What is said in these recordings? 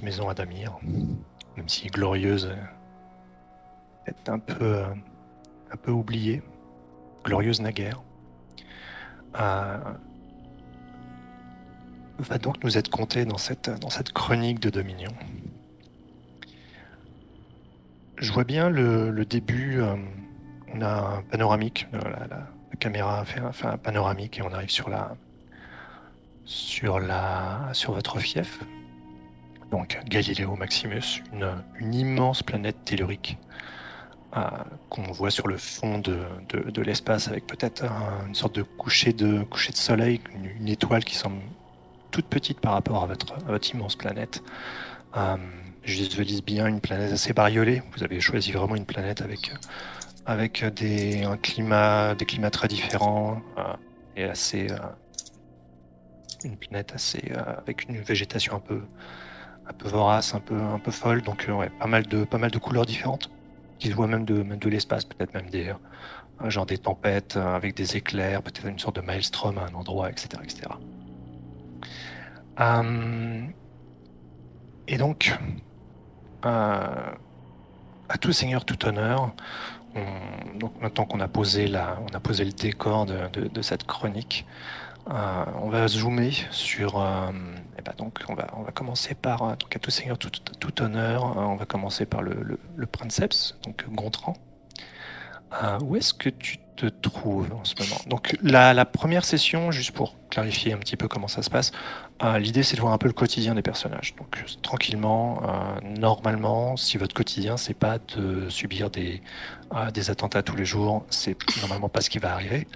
maison Adamir, même si glorieuse est un peu, euh, un peu oubliée, glorieuse naguère, euh, va donc nous être contée dans cette, chronique de Dominion. Je vois bien le, début, euh, on a un panoramique, la, caméra fait un, fait panoramique et on arrive sur la, sur la, sur votre fief. Donc Galileo Maximus, une, immense planète tellurique euh, qu'on voit sur le fond de, l'espace avec peut-être un- une sorte de coucher de, soleil, une, étoile qui semble toute petite par rapport à votre, immense planète. Euh, je visualise bien une planète assez bariolée. Vous avez choisi vraiment une planète avec, des, climats très différents euh, et assez, euh, une planète assez, avec une végétation un peu, un peu vorace, un peu, un peu folle. Donc euh, ouais, pas mal de, pas mal de couleurs différentes qui se voient même de, de l'espace, peut-être même des, euh, genre des tempêtes euh, avec des éclairs, peut-être une sorte de maelstrom à un endroit, etc., etc. Et donc, à tout seigneur, tout honneur, on- donc maintenant qu'on a posé a posé le décor de- de cette chronique, euh, on va zoomer sur. euh, eh ben donc, on va, on va commencer par euh, donc à tout seigneur, tout, honneur. euh, on va commencer par le, le, princeps, donc Gontran. Où est-ce que tu te trouves en ce moment? Donc la, la première session, juste pour clarifier un petit peu comment ça se passe, l'idée c'est de voir un peu le quotidien des personnages. Donc tranquillement, normalement, si votre quotidien c'est pas de subir des, des attentats tous les jours, c'est normalement pas ce qui va arriver.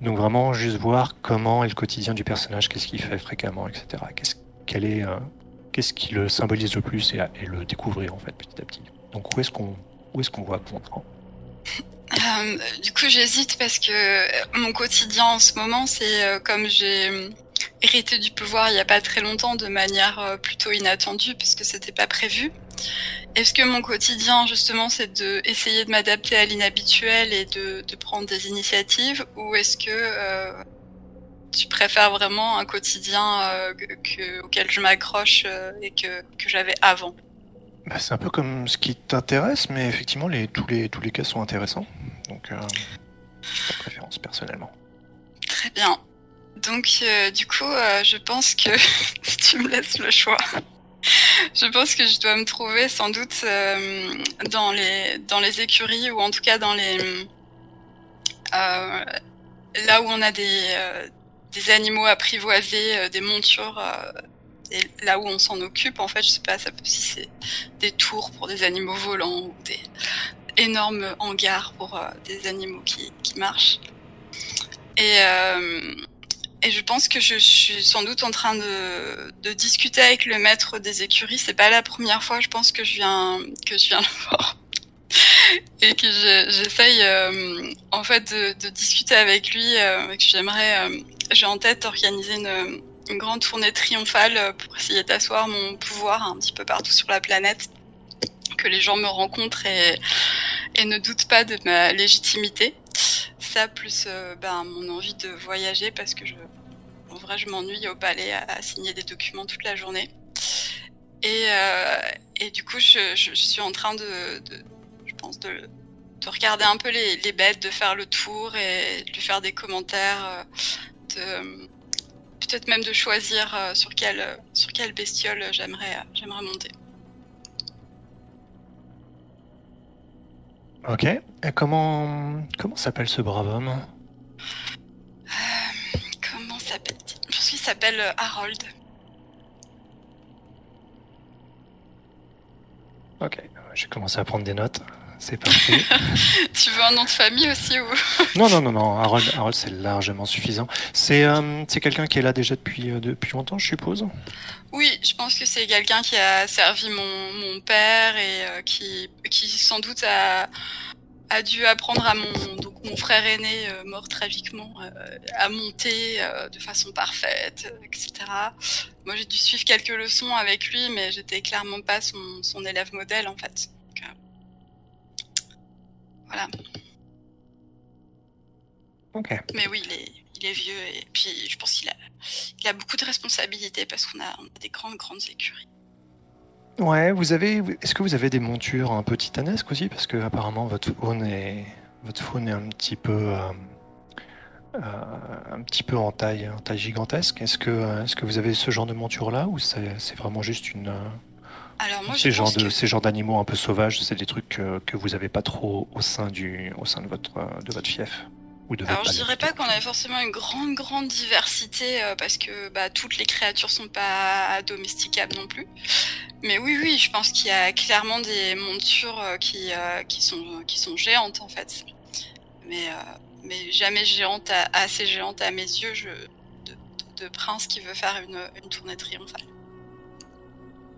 Donc vraiment juste voir comment est le quotidien du personnage, qu'est-ce qu'il fait fréquemment, etc. Qu'est-ce est, euh, qu'est-ce qui le symbolise le plus et, le découvrir en fait petit à petit. Donc où est-ce qu'on où qu'on voit Euh, du coup, j'hésite parce que euh, mon quotidien en ce moment, c'est comme j'ai hérité du pouvoir il y a pas très longtemps de manière plutôt inattendue puisque c'était pas prévu. Est-ce que mon quotidien, justement, c'est de essayer de m'adapter à l'inhabituel et de, de prendre des initiatives, ou est-ce que euh, tu préfères vraiment un quotidien euh, que, que- auquel je m'accroche euh, et que, que j'avais avant? Bah, c'est un peu comme ce qui t'intéresse, mais effectivement, les, tous, les, tous les cas sont intéressants. Donc, de préférence personnellement. Très bien. Donc, du coup, je pense que si tu me laisses le choix, je pense que je dois me trouver sans doute euh, dans les dans les écuries ou en tout cas dans les euh, là où on a des euh, des animaux apprivoisés, des montures. et là où on s'en occupe, en fait, je sais pas, ça peut, si c'est des tours pour des animaux volants ou des énormes hangars pour des animaux qui, qui marchent. Et, et je pense que je suis sans doute en train de, discuter avec le maître des écuries. C'est pas la première fois, je pense que je viens que je viens le voir et que je- j'essaye euh, en fait de, discuter avec lui. Euh, j'aimerais, euh, j'ai en tête organiser une, grande tournée triomphale pour essayer d'asseoir mon pouvoir un petit peu partout sur la planète, que les gens me rencontrent et, ne doutent pas de ma légitimité. Ça plus ben, mon envie de voyager parce que je, en vrai, je m'ennuie au palais à, à signer des documents toute la journée. Et, euh, et du coup, je, je, je suis en train de, de je pense, de, de regarder un peu les, les bêtes, de faire le tour et de lui faire des commentaires, euh, de peut-être même de choisir euh, sur quelle sur quelle bestiole j'aimerais j'aimerais monter. Ok. Et comment comment s'appelle ce brave homme? Euh, comment s'appelle-t-il? Qu'il s'appelle euh, Harold. Ok. J'ai commencé à prendre des notes. C'est parfait. tu veux un nom de famille aussi ou? Non, non, non, non. Harold, Harold c'est largement suffisant. C'est euh, quelqu'un qui est là déjà depuis, euh, depuis longtemps, je suppose? Oui, je pense que c'est quelqu'un qui a servi mon, mon père et euh, qui, qui sans doute a, a dû apprendre à mon, donc mon frère aîné, euh, mort tragiquement, euh, à monter euh, de façon parfaite, etc. Moi, j'ai dû suivre quelques leçons avec lui, mais j'étais clairement pas son, son élève modèle, en fait. Donc, voilà. Mais oui, il est, il est vieux et puis je pense qu'il a, il a beaucoup de responsabilités parce qu'on a, on a des grandes, grandes écuries. Ouais, vous avez. Est-ce que vous avez des montures un peu titanesques aussi? Parce que apparemment votre faune est, votre faune est un petit peu, euh, euh, un petit peu en taille, en taille gigantesque. Est-ce que, est-ce que vous avez ce genre de monture là ou c'est, vraiment juste une Alors moi, ces je genres pense de que ces genres d'animaux un peu sauvages C'est des trucs que, que vous avez pas trop au sein du, au sein de votre, de votre fief? Alors je dirais pas qu'on avait forcément une grande grande diversité euh, parce que bah, toutes les créatures sont pas domesticables non plus. Mais oui oui, je pense qu'il y a clairement des montures euh, qui euh, qui sont qui sont géantes en fait. Mais mais jamais géantes à- assez géantes à mes yeux, je de, de- de prince qui veut faire une une tournée triomphale.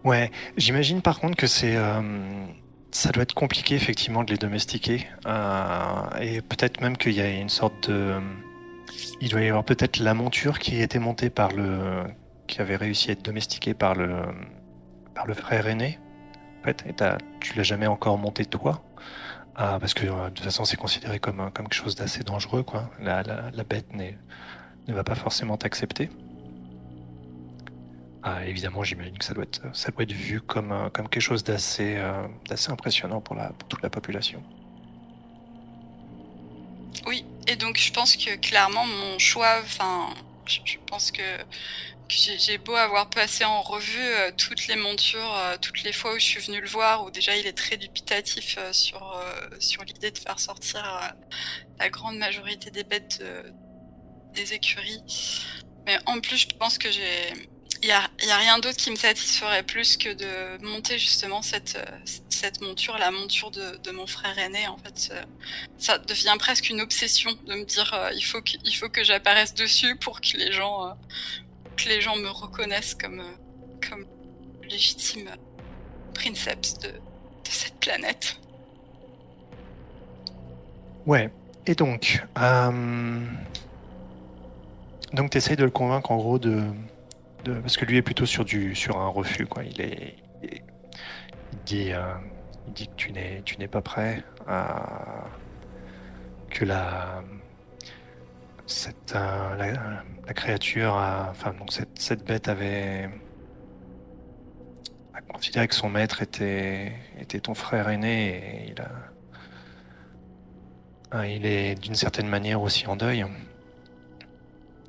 Ouais, j'imagine par contre que c'est, ça doit être compliqué effectivement de les domestiquer, euh, et peut-être même qu'il y a une sorte de, il doit y avoir peut-être la monture qui été montée par le, qui avait réussi à être domestiquée par le, par le frère aîné. En fait, tu l'as jamais encore monté toi, Ah, parce que euh, de toute façon c'est considéré comme euh, comme quelque chose d'assez dangereux quoi. La, la, la bête ne va pas forcément t'accepter. Ah, évidemment, j'imagine que ça doit être, ça doit être vu comme, euh, comme quelque chose d'assez euh, d'assez impressionnant pour, la, pour toute la population. Oui, et donc je pense que clairement mon choix, enfin, je, pense que, j'ai beau avoir passé en revue euh, toutes les montures, toutes les fois où je suis venue le voir, où déjà il est très dubitatif sur, sur l'idée de faire sortir la grande majorité des bêtes de- des écuries. Mais en plus, je pense que j'ai. Il y a, rien d'autre qui me satisferait plus que de monter justement cette, euh, cette monture, la monture de, mon frère aîné. En fait, euh, ça devient presque une obsession de me dire euh, il faut que, que j'apparaisse dessus pour que les gens, que les gens me reconnaissent comme, comme légitime princeps de, de cette planète. Ouais. Et donc, donc t'essayes de le convaincre en gros de, parce que lui est plutôt sur du, sur un refus quoi. Il est, dit, euh, il dit que tu n'es, pas prêt à que la, cette, euh, la, créature, enfin donc cette, cette bête avait a considéré que son maître était, était ton frère aîné et il a ah, il est d'une certaine manière aussi en deuil.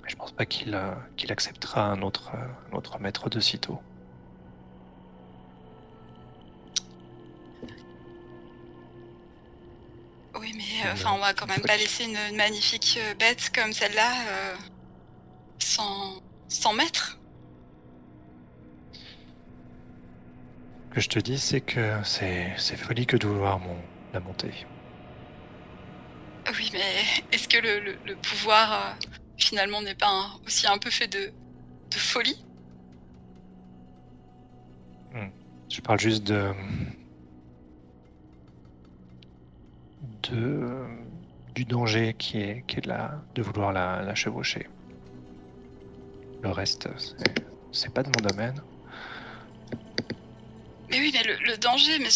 Je pense pas qu'il euh, qu'il acceptera un autre, euh, un autre maître de sitôt. Oui, mais euh, enfin, on va quand même pas laisser une, une magnifique bête comme celle-là sans, sans maître. Ce que je te dis, c'est que c'est c'est folie que de vouloir mon, la monter. Oui, mais est-ce que le, le- le pouvoir euh, finalement n'est pas un- aussi un peu fait de, de folie Je parle juste de. de du danger qui est, qui est de, la, de vouloir la, la chevaucher. Le reste, c'est- pas de mon domaine. Mais oui, mais le, le danger, mais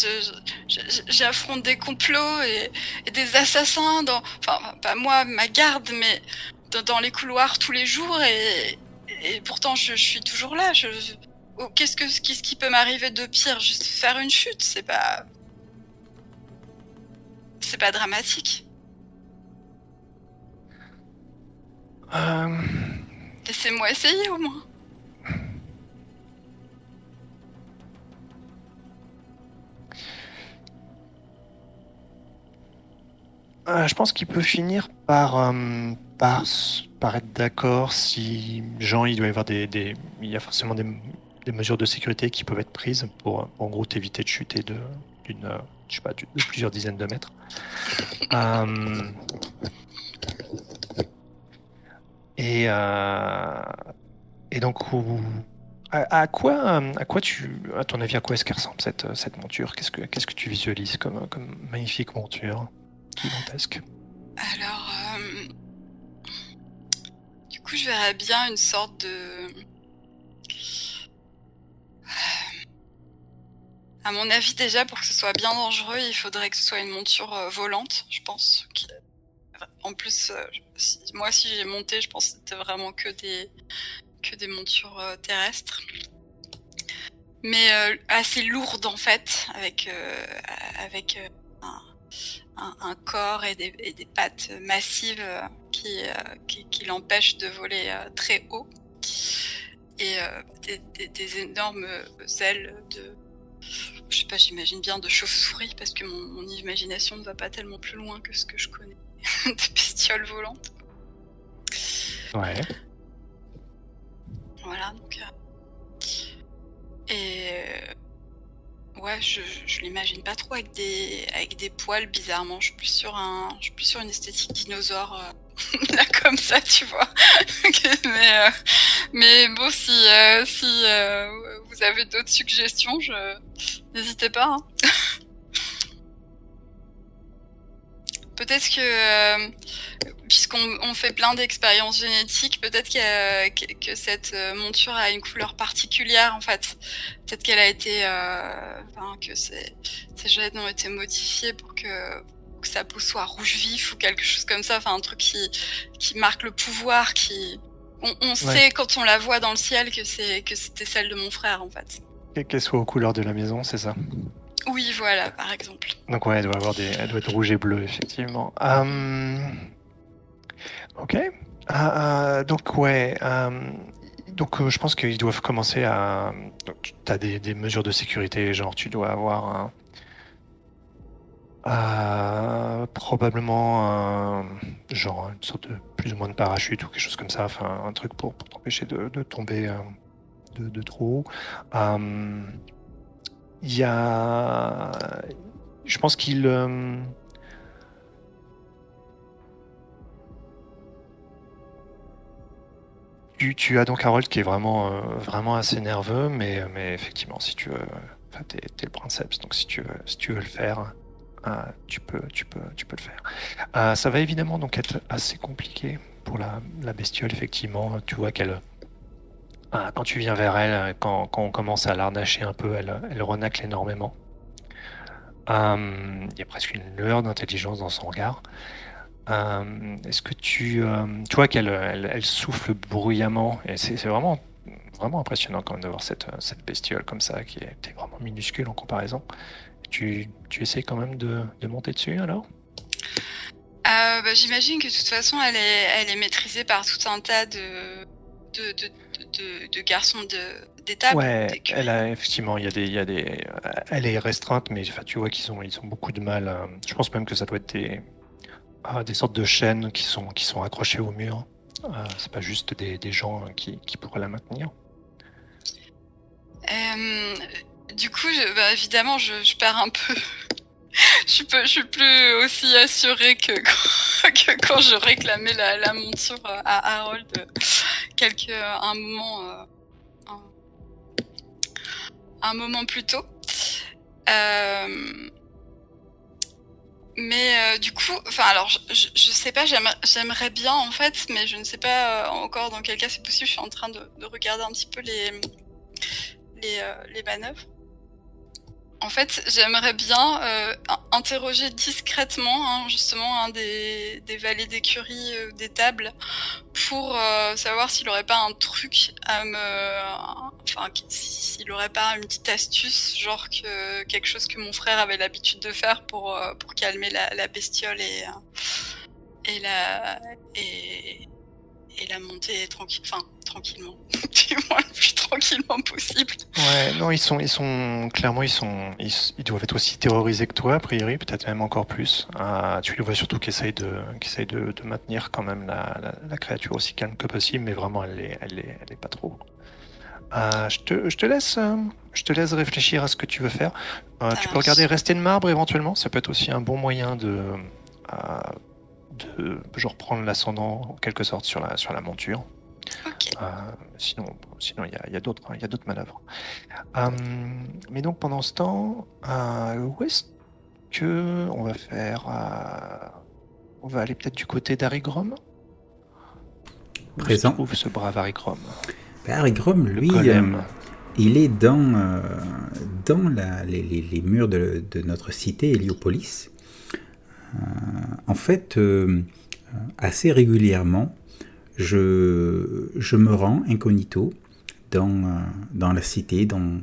j'affronte des complots et, et des assassins dans, enfin, pas moi, ma garde, mais dans, les couloirs tous les jours et, et pourtant je, je suis toujours là. Je, je- oh, qu'est-ce que, qu'est-ce qui peut m'arriver de pire? Juste faire une chute, c'est pas, c'est pas dramatique. Euh, Laissez-moi essayer au moins. Euh, je pense qu'il peut finir par, euh, par, s- par être d'accord si Jean, il doit y avoir des, il y a forcément des, mesures de sécurité qui peuvent être prises pour, en gros, t'éviter de chuter de, d'une, euh, je sais pas, de plusieurs dizaines de mètres. Euh, et, euh, et donc, où- à, à quoi, à quoi tu, à ton avis, à quoi est-ce qu'elle ressemble cette, cette monture? Qu'est-ce que, qu'est-ce que tu visualises comme, comme magnifique monture? Gigantesque. Alors, je verrais bien une sorte de. À mon avis, déjà, pour que ce soit bien dangereux, il faudrait que ce soit une monture euh, volante, je pense. en plus, moi si j'ai monté, je pense que c'était vraiment que des que des montures terrestres mais assez lourdes en fait, avec avec un, un, corps et des, et des pattes massives qui qui, qui l'empêchent de voler très haut et des, des, des, énormes ailes de je sais pas, j'imagine bien de chauve-souris parce que mon, mon, imagination ne va pas tellement plus loin que ce que je connais de bestioles volantes. Ouais. Voilà, donc. Euh... Et. Ouais, je, je l'imagine pas trop avec des, avec des poils, bizarrement. Je suis plus sur, un, je suis plus sur une esthétique dinosaure. Euh... là comme ça, tu vois. mais, euh, mais bon, si, euh, si euh, vous avez d'autres suggestions, je... n'hésitez pas. Hein. peut-être que, puisqu'on on fait plein d'expériences génétiques, peut-être que, que cette monture a une couleur particulière en fait. Peut-être qu'elle a été, enfin, que ces, ces gènes ont été modifiés pour que que sa peau soit rouge vif ou quelque chose comme ça, enfin un truc qui, qui marque le pouvoir, qui on, on sait quand on la voit dans le ciel que c'est que c'était celle de mon frère en fait. Qu'elle soit aux couleurs de la maison, c'est ça? Oui, voilà, par exemple. Donc ouais, elle doit avoir des, elle doit être rouge et bleu effectivement. Um... Ok. Uh, donc ouais. Um... Donc je pense qu'ils doivent commencer à. Tu as des, mesures de sécurité, genre tu dois avoir un, euh, probablement un, genre une sorte de plus ou moins de parachute ou quelque chose comme ça, enfin un truc pour, pour t'empêcher de, tomber euh, de, de, trop haut. Euh, il y a, je pense qu'il euh, tu, as donc Harold qui est vraiment vraiment assez nerveux, mais mais effectivement si tu veux, enfin, t'es, es le princeps, donc si tu veux si tu veux le faire. Euh, tu, peux, tu, peux, tu peux le faire. Euh, ça va évidemment donc être assez compliqué pour la bestiole, effectivement. Tu vois qu'elle. Euh, quand tu viens vers elle, quand, on commence à l'arnacher un peu, elle, elle renacle énormément. Il y a presque une lueur d'intelligence dans son regard. Est-ce que tu, tu vois qu'elle elle, elle souffle bruyamment c'est vraiment impressionnant quand même de voir cette, bestiole comme ça qui était vraiment minuscule en comparaison tu, tu essaies quand même de, monter dessus alors? Euh, bah, J'imagine que de toute façon, elle est, est maîtrisée par tout un tas de, de, de garçons d'étape. Ouais, elle a, effectivement, il y a des, il y a des, elle est restreinte, mais enfin, tu vois qu'ils ont, ils ont beaucoup de mal. À, je pense même que ça doit être des, ah, des sortes de chaînes qui sont, qui sont accrochées au mur. Euh, c'est pas juste des, des gens qui, qui pourraient la maintenir. Euh, du coup, je, bah, évidemment, je, je, perds un peu. je, je suis plus aussi assurée que quand, je réclamais la, monture à Harold quelques, un moment, euh, un, moment plus tôt. Euh, mais euh, du coup, enfin alors, je, je sais pas, j'aimerais bien en fait, mais je ne sais pas euh, encore dans quel cas c'est possible. Je suis en train de, de regarder un petit peu les euh, les manœuvres. En fait, j'aimerais bien euh, interroger discrètement hein, justement un des, des valets d'écurie euh, des tables pour euh, savoir s'il aurait pas un truc à me, enfin, s'il aurait pas une petite astuce, genre que quelque chose que mon frère avait l'habitude de faire pour euh, pour calmer la, la bestiole et et la et et la monter tranquille, enfin tranquillement, du moins le plus tranquillement possible. Ouais, non, ils sont, ils sont clairement, ils sont, ils, ils doivent être aussi terrorisés que toi, a priori, peut-être même encore plus. Euh, tu les vois surtout qui essayent de, de, de, maintenir quand même la, la, la, créature aussi calme que possible, mais vraiment, elle est, elle est, elle est pas trop. Euh, je, te, je te laisse, euh, je te laisse réfléchir à ce que tu veux faire. Euh, tu peux regarder rester de marbre éventuellement, ça peut être aussi un bon moyen de de genre prendre l'ascendant en quelque sorte sur la, sur la monture. Okay. Euh, sinon, sinon il y a, y a d'autres, il y a d'autres manœuvres. Euh, mais donc pendant ce temps, euh, où est-ce que on va faire On va aller peut-être du côté d'Arigrom. Présent. Où ce brave Arigrom ben, Arigrom, lui, il est dans dans la, les, les, les, murs de, de notre cité Héliopolis. Euh, en fait, euh, assez régulièrement, je, me rends incognito dans, dans la cité, dans,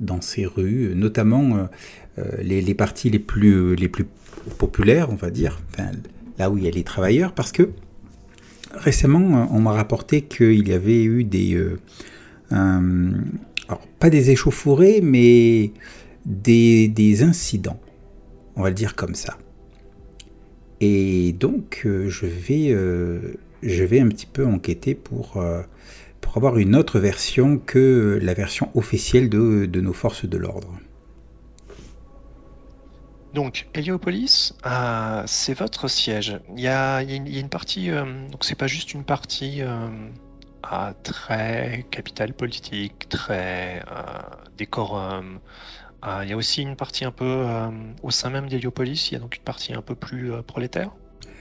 dans ces rues, notamment les, parties les plus, populaires, on va dire, là où il y a les travailleurs, parce que récemment, on m'a rapporté qu'il y avait eu des... alors, pas des échauffourées, mais des, des, incidents, on va le dire comme ça. Et donc, euh, je, vais, euh, je vais un petit peu enquêter pour, euh, pour avoir une autre version que la version officielle de, de nos forces de l'ordre. Donc, Héliopolis, c'est votre siège. Il y a, y a une, partie, donc c'est pas juste une partie très capitale politique, très décorum, ah, il y a aussi une partie un peu euh, au sein même d'Héliopolis, il y a donc une partie un peu plus euh, prolétaire.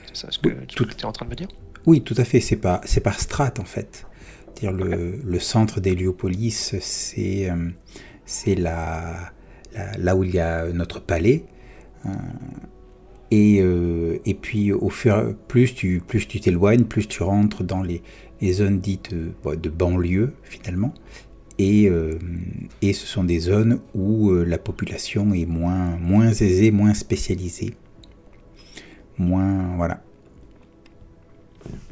C'est ça ce que tu es en train de me dire? Oui, tout à fait. C'est pas c'est par strate en fait. Dire le, le, centre d'Héliopolis, c'est euh, c'est la, là où il y a notre palais. et, et puis au fur plus tu plus tu t'éloignes, plus tu rentres dans les, les zones dites de banlieue finalement. Euh, et, ce sont des zones où euh, la population est moins, moins aisée, moins spécialisée. Moins. Voilà.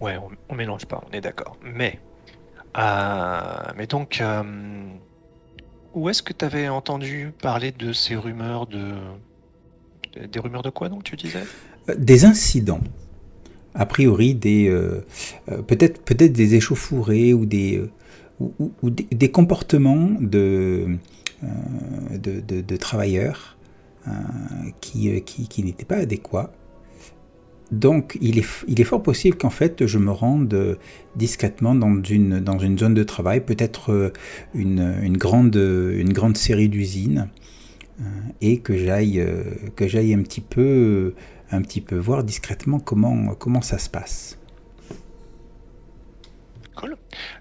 Ouais, on, mélange pas, on est d'accord. Mais. Euh, mais donc. où est-ce que tu avais entendu parler de ces rumeurs de. Des rumeurs de quoi donc tu disais? Des incidents. A priori, des. peut-être peut-être des échauffourées ou des ou, des comportements de, euh, travailleurs euh, qui, qui, n'étaient pas adéquats. Donc il est, fort possible qu'en fait je me rende discrètement dans une, zone de travail, peut-être euh, une, grande, série d'usines, et que j'aille un petit peu voir discrètement comment ça se passe.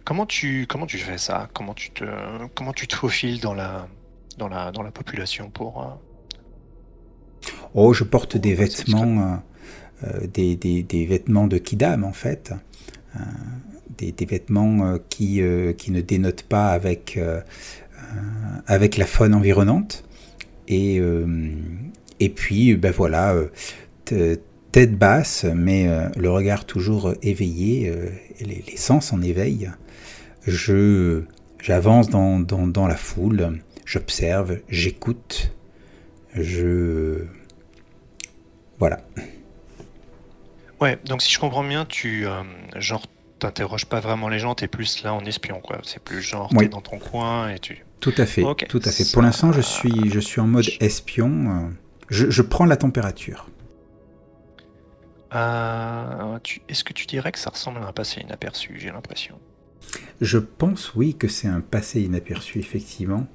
Comment tu, comment tu fais ça? Comment tu te, comment tu te faufiles dans la, dans la, dans la population pour. Euh, oh, je porte des vêtements, euh, euh, des, des, des, vêtements de kidam en fait, des, des, vêtements qui, qui ne dénotent pas avec, avec la faune environnante. Et, et puis, ben voilà tête basse, mais le regard toujours éveillé, les, les, sens en éveil je j'avance dans, dans, la foule, j'observe, j'écoute, je... Voilà. Ouais, donc si je comprends bien, tu euh, genre t'interroges pas vraiment les gens, t'es plus là en espion, quoi. C'est plus genre t'es dans ton coin et tu. Tout à fait, tout à fait. Pour l'instant, je suis, je suis en mode espion. Euh, je, je prends la température. Euh, est-ce que tu dirais que ça ressemble à un passé inaperçu J'ai l'impression? Je pense, oui, que c'est un passé inaperçu, effectivement.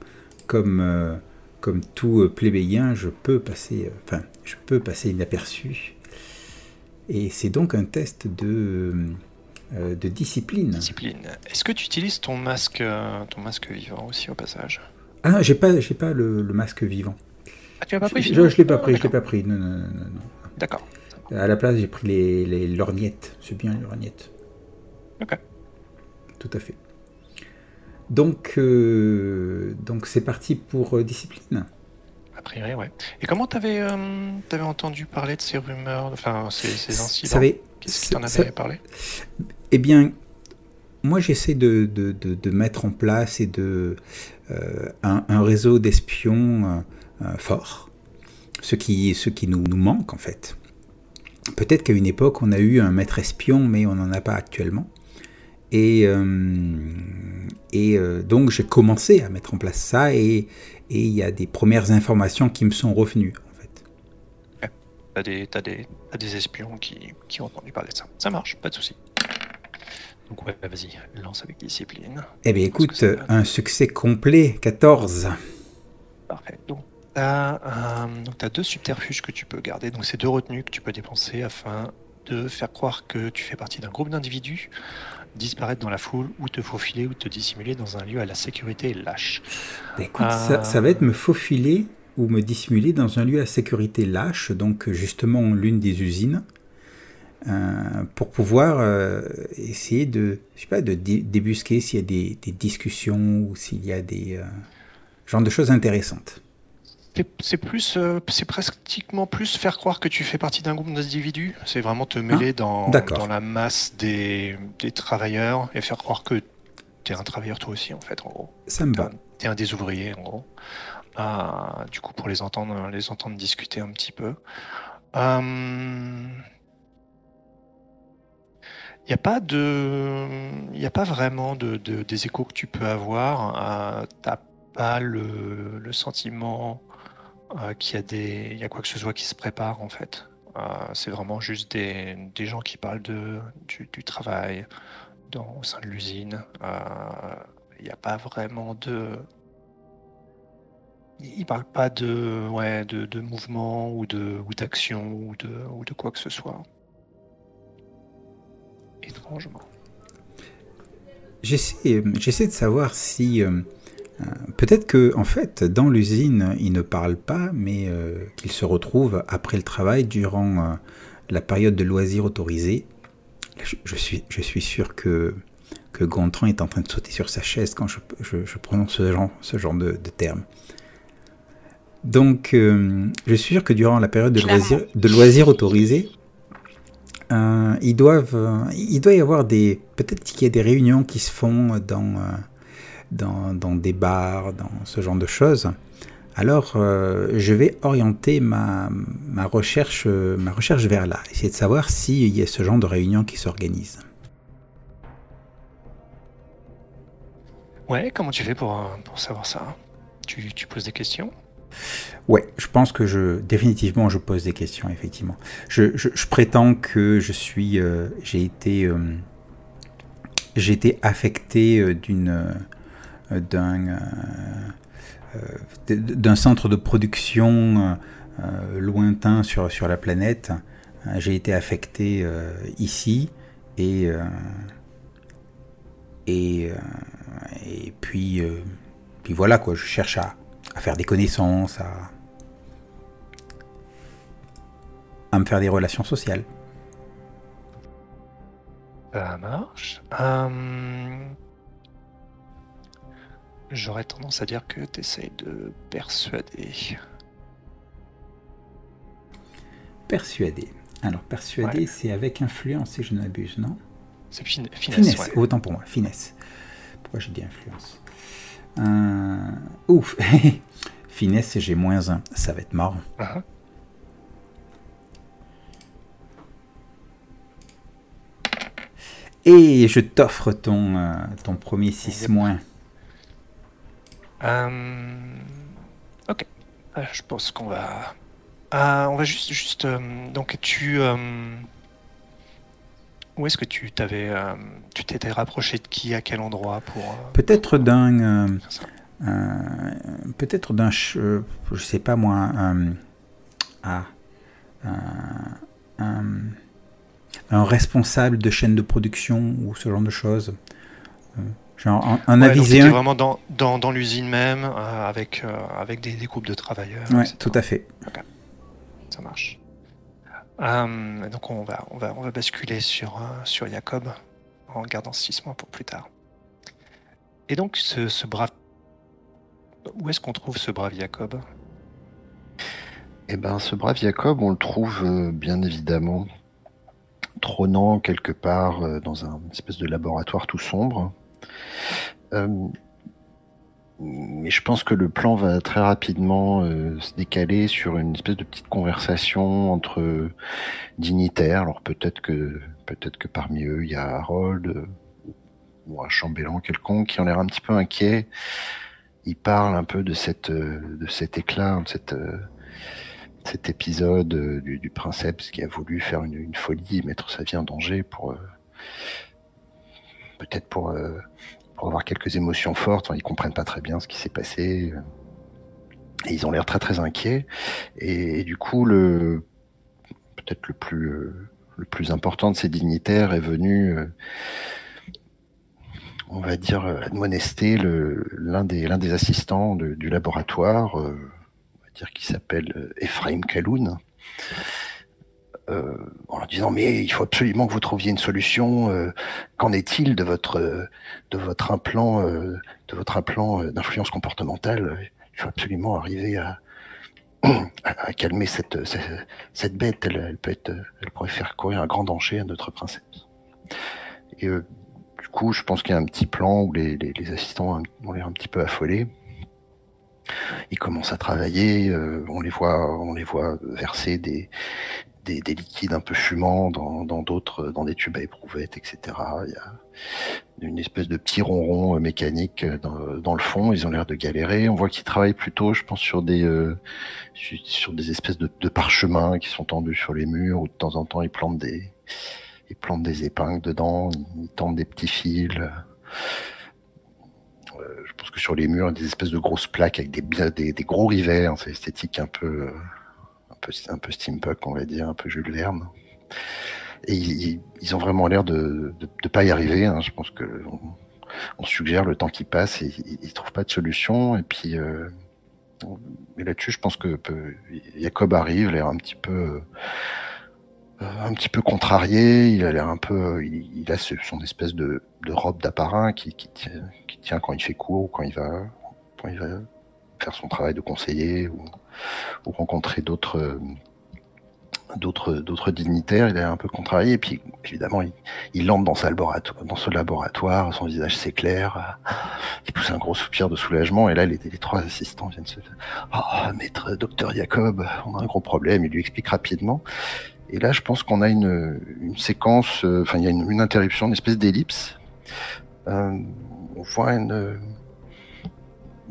Comme, euh, comme tout euh, plébéien, je peux passer, euh, enfin, je peux passer inaperçu. Et c'est donc un test de, de discipline. Discipline. Est-ce que tu utilises ton masque, ton masque vivant aussi au passage? Ah, j'ai pas, j'ai pas le, masque vivant. Ah, tu l'as pas pris Je, je, l'ai pas pris, je l'ai pas pris. Non, non, non, non. D'accord. À la place, j'ai pris les, les lorgnettes. C'est bien les lorgnettes. Ok tout à fait. Donc, euh, donc c'est parti pour euh, discipline. A priori, ouais. Et comment t'avais euh, avais entendu parler de ces rumeurs, enfin ces, ces incidents? Qu'est-ce qui t'en avait parlé? Eh bien, moi j'essaie de, de, de, mettre en place et de un, un, réseau d'espions fort, ce qui, ce qui nous, nous manque en fait. Peut-être qu'à une époque on a eu un maître espion, mais on n'en a pas actuellement. Et, euh, et euh, donc j'ai commencé à mettre en place ça et il y a des premières informations qui me sont revenues en fait. T'as des, as des, des, espions qui, qui, ont entendu parler de ça. Ça marche, pas de souci. Donc ouais, bah, vas-y, lance avec discipline. Eh bien écoute, un succès complet, 14. Parfait. Donc t'as as deux subterfuges que tu peux garder. Donc c'est deux retenues que tu peux dépenser afin de faire croire que tu fais partie d'un groupe d'individus disparaître dans la foule ou te faufiler ou te dissimuler dans un lieu à la sécurité lâche. Bah, écoute, ça, ça, va être me faufiler ou me dissimuler dans un lieu à sécurité lâche, donc justement l'une des usines. pour pouvoir essayer de, je sais pas, de débusquer s'il y a des, des, discussions ou s'il y a des genre de choses intéressantes. C'est plus, euh, c'est pratiquement plus faire croire que tu fais partie d'un groupe d'individus. C'est vraiment te mêler ah, dans, dans, la masse des, des, travailleurs et faire croire que tu es un travailleur toi aussi, en fait, en gros. Ça me va. Tu es un des ouvriers, en gros. Ah, du coup, pour les entendre, les entendre discuter un petit peu. Il hum, n'y a pas de, il a pas vraiment de, des échos que tu peux avoir. Euh, T'as pas le, le sentiment euh, qu'il y a des, il y a quoi que ce soit qui se prépare en fait. Euh, c'est vraiment juste des, des, gens qui parlent de, du, travail dans, au sein de l'usine. Euh, il n'y a pas vraiment de, ils parlent pas de, ouais, de, de mouvement ou de ou d'action ou de, ou de quoi que ce soit. Étrangement. J'essaie, j'essaie de savoir si peut-être que, en fait, dans l'usine, ils ne parlent pas, mais euh, qu'ils se retrouvent après le travail durant euh, la période de loisirs autorisés. Je, suis, je suis sûr que, que Gontran est en train de sauter sur sa chaise quand je, je, prononce ce genre, ce genre de, de terme. Donc, je suis sûr que durant la période de loisirs, de loisirs autorisés, ils doivent, il doit y avoir des. Peut-être qu'il y a des réunions qui se font dans dans, des bars, dans ce genre de choses, alors euh, je vais orienter ma, ma, recherche, ma recherche vers là, essayer de savoir s'il y a ce genre de réunion qui s'organise. Ouais, comment tu fais pour, pour savoir ça? Tu, tu, poses des questions? Ouais, je pense que je définitivement je pose des questions effectivement. Je, je, prétends que je suis, euh, j'ai été, euh, j'ai été affecté d'une d'un euh, euh, d'un centre de production euh, lointain sur, la planète. J'ai été affecté ici et, puis, voilà quoi, je cherche à, faire des connaissances, à, à me faire des relations sociales. Ça marche. J'aurais tendance à dire que tu essayes de persuader. Persuader. Alors, persuader, c'est avec influence, si je ne m'abuse, non? C'est finesse. Finesse, autant pour moi, finesse. Pourquoi j'ai dit influence? Euh... Ouf Finesse, j'ai moins un. Ça va être marrant. Uh-huh. Et je t'offre ton, euh, ton premier 6 moins. Euh, ok. Euh, je pense qu'on va. Euh, on va juste. juste donc, tu. Où est-ce que tu t'avais. tu t'étais rapproché de qui À quel endroit pour. Peut-être d'un. Peut-être d'un. je sais pas moi. Un, ah, un, un, responsable de chaîne de production ou ce genre de choses. Genre un, ouais, vraiment dans, dans, dans l'usine même, euh, avec, euh, avec des, des, groupes de travailleurs. Ouais, tout à fait. Ça marche. Euh, donc on va, on va, on va basculer sur, sur Jacob en gardant six mois pour plus tard. Et donc ce, ce brave... Où est-ce qu'on trouve ce brave Jacob? Eh ben ce brave Jacob, on le trouve bien évidemment trônant quelque part dans un espèce de laboratoire tout sombre mais je pense que le plan va très rapidement euh, se décaler sur une espèce de petite conversation entre dignitaires. Alors peut-être que peut-être que parmi eux il y a Harold euh, ou un chambellan quelconque qui ont l'air un petit peu inquiet. Il parle un peu de cette de cet éclat, de cet épisode du, du, princeps qui a voulu faire une, une, folie, mettre sa vie en danger pour peut-être pour pour avoir quelques émotions fortes. Ils comprennent pas très bien ce qui s'est passé. Et ils ont l'air très très inquiets. Et, du coup, peut-être le plus le plus important de ces dignitaires est venu, euh, on va dire, admonester l'un des l'un des assistants du laboratoire, euh, on va dire qui s'appelle Ephraim Kaloun. Euh, en leur disant mais il faut absolument que vous trouviez une solution. Euh, qu'en est-il de votre de votre implant de votre implant d'influence comportementale? Il faut absolument arriver à, à, calmer cette, cette, bête. Elle, peut être, elle pourrait faire courir un grand danger à notre princesse. Et du coup, je pense qu'il y a un petit plan où les, les, les assistants ont l'air un petit peu affolés ils commencent à travailler, euh, on les voit, on les voit verser des, des, des liquides un peu fumants dans d'autres, dans, des tubes à éprouvettes, etc. Il y a une espèce de petit ronron mécanique dans, dans le fond. Ils ont l'air de galérer. On voit qu'ils travaillent plutôt, je pense, sur des euh, sur des espèces de, parchemins qui sont tendus sur les murs. Ou de temps en temps, ils plantent des ils plantent des épingles dedans. Ils tendent des petits fils je pense que sur les murs, des espèces de grosses plaques avec des, des, gros rivets. Hein, c'est esthétique un peu, un peu steampunk, on va dire, un peu Jules Verne. Et ils, ont vraiment l'air de ne pas y arriver. Hein. Je pense que on, suggère le temps qui passe et ils, ne trouvent pas de solution. Et puis, euh, là-dessus, je pense que Jacob arrive, l'air un petit peu euh, un petit peu contrarié, il a l'air un peu, il, a son espèce de, robe d'apparat qui, qui, qui, tient, quand il fait cours ou quand il va faire son travail de conseiller ou, rencontrer d'autres, d'autres, d'autres dignitaires. Il est un peu contrarié et puis évidemment il, il entre dans, sa dans ce laboratoire, son visage s'éclaire, il pousse un gros soupir de soulagement et là les, trois assistants viennent se, oh, maître docteur Jacob, on a un gros problème. Il lui explique rapidement et là, je pense qu'on a une, une séquence, euh, enfin, il y a une, interruption, une espèce d'ellipse. Euh, on voit une,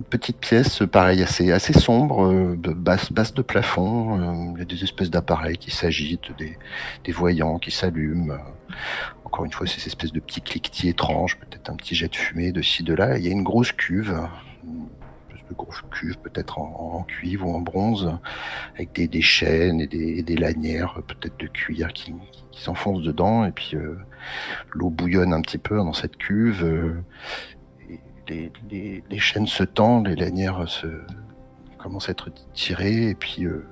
petite pièce, pareil, assez, assez sombre, euh, de basse, basse de plafond. Euh, il y a des espèces d'appareils qui s'agitent, des, des voyants qui s'allument. Encore une fois, ces espèces de petits cliquetis étranges, peut-être un petit jet de fumée de ci, de là. il y a une grosse cuve de grosses cuves, peut-être en, cuivre ou en bronze, avec des, des chaînes et des, des lanières, peut-être de cuir qui, qui, s'enfoncent dedans, et puis euh, l'eau bouillonne un petit peu dans cette cuve. Euh, les, chaînes se tendent, les lanières se commencent à être tirées, et puis euh,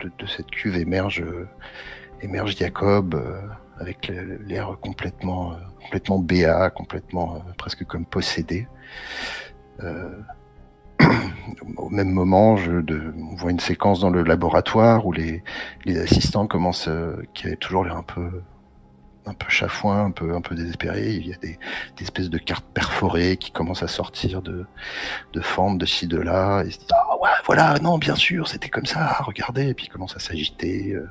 de, cette cuve émerge, émerge Jacob avec l'air complètement, complètement béat, complètement presque comme possédé. Euh, au même moment, on voit une séquence dans le laboratoire où les, assistants commencent, euh, qui avaient toujours l'air un peu, un peu chafouin, un peu, un peu désespérés. Il y a des, espèces de cartes perforées qui commencent à sortir de, de de ci, de là. Et se disent, ah ouais, voilà, non, bien sûr, c'était comme ça, regardez. Et puis ils commencent à s'agiter. Euh,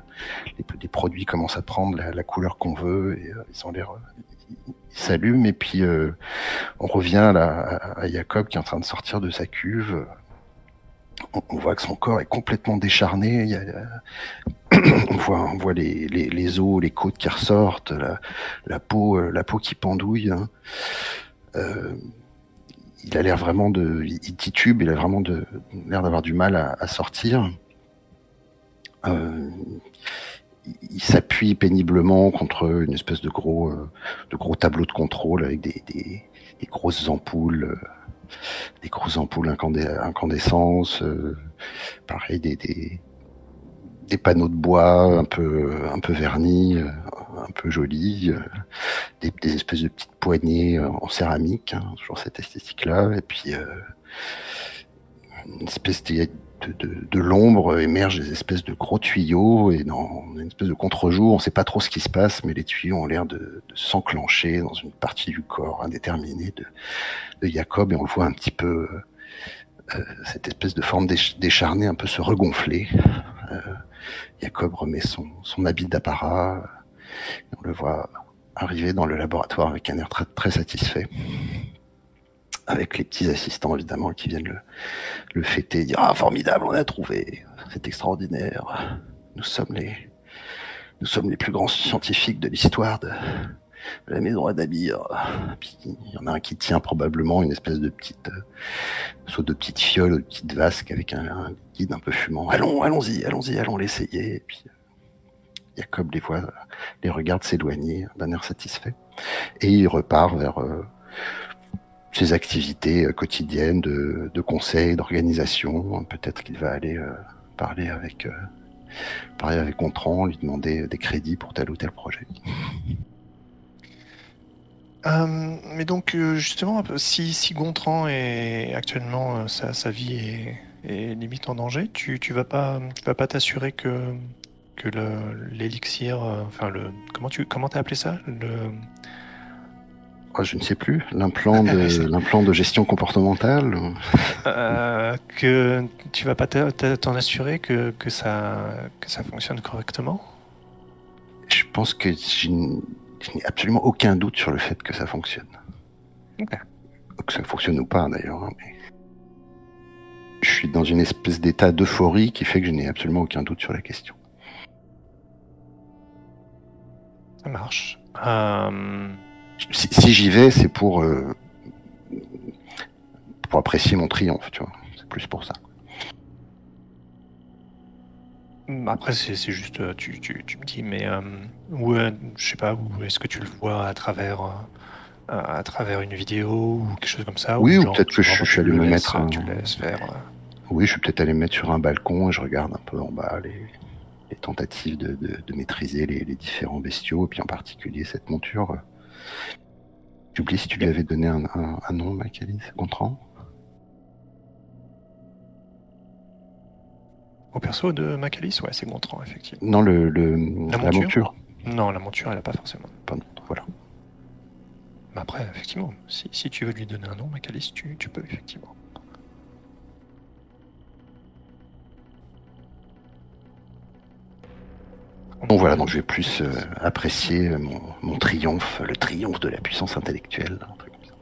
les, produits commencent à prendre la, couleur qu'on veut et euh, ils ont l'air, il s'allume et puis euh, on revient à, Jacob qui est en train de sortir de sa cuve. On, voit que son corps est complètement décharné. On voit, les, les, les, os, les côtes qui ressortent, la, peau, euh, la peau qui pendouille. Hein. Euh, il a l'air vraiment de, il titube, il a vraiment l'air d'avoir du mal à, sortir. Euh, il s'appuie péniblement contre une espèce de gros, de gros tableau de contrôle avec des, grosses ampoules, des grosses ampoules incandescence, pareil des, des, panneaux de bois un peu, vernis, un peu jolis, des, des, espèces de petites poignées en céramique, hein, toujours cette esthétique-là, et puis une espèce de l'ombre émergent des espèces de gros tuyaux et dans une espèce de contre-jour, on ne sait pas trop ce qui se passe, mais les tuyaux ont l'air de, s'enclencher dans une partie du corps indéterminée de, Jacob et on le voit un petit peu euh, cette espèce de forme décharnée un peu se regonfler. Euh, Jacob remet son, habit d'apparat, on le voit arriver dans le laboratoire avec un air très, satisfait avec les petits assistants évidemment qui viennent le, le fêter, dire ah formidable, on a trouvé, c'est extraordinaire. Nous sommes les plus grands scientifiques de l'histoire de, la maison Adabir. Puis il y en a un qui tient probablement une espèce de petite euh, soit de petite fiole ou de petite vasque avec un, liquide un peu fumant. Allons, allons-y, allons-y, allons l'essayer. Et puis Jacob les voit, les regarde s'éloigner d'un air satisfait et il repart vers euh, ses activités euh, quotidiennes de, conseil, d'organisation. Peut-être qu'il va aller euh, parler avec, euh, parler avec Gontran, lui demander des crédits pour tel ou tel projet. Euh, mais donc, euh, justement, si, si Gontran est actuellement, euh, sa, sa vie est, est limite en danger, tu, tu vas pas, tu vas pas t'assurer que, que l'élixir, enfin le, comment tu, comment t'as appelé ça? Le, Oh, je ne sais plus, l'implant de, l'implant de gestion comportementale. euh, que tu vas pas t'en assurer que, que ça, que ça fonctionne correctement? Je pense que je n'ai absolument aucun doute sur le fait que ça fonctionne. Que ça fonctionne ou pas d'ailleurs. hein, mais... Je suis dans une espèce d'état d'euphorie qui fait que je n'ai absolument aucun doute sur la question. Ça marche. Euh, Si, si j'y vais, c'est pour, euh, pour apprécier mon triomphe, tu vois. C'est plus pour ça. Après, c'est juste, euh, tu, tu, tu me dis, mais euh, ou euh, je sais pas, ou est-ce que tu le vois à travers, euh, à travers une vidéo ou quelque chose comme ça Oui, ou peut-être que je- suis allé me laisses, mettre un- Tu laisses faire. euh. Oui, je suis peut-être allé me mettre sur un balcon et je regarde un peu en bas les, les tentatives de, de- de maîtriser les, les différents bestiaux, et puis en particulier cette monture. J'oublie si tu lui avais donné un, un- un nom, Macalis, Gontran? Au perso de Macalis, ouais, c'est Gontran, effectivement. Non, le, le- La monture. Non, la monture, elle a pas forcément. Pas de nom, voilà. Mais après, effectivement, si, si tu veux lui donner un nom, Macalis, tu, tu peux, effectivement. Bon voilà, donc je vais plus euh, apprécier mon, mon triomphe, le triomphe de la puissance intellectuelle. un truc comme ça.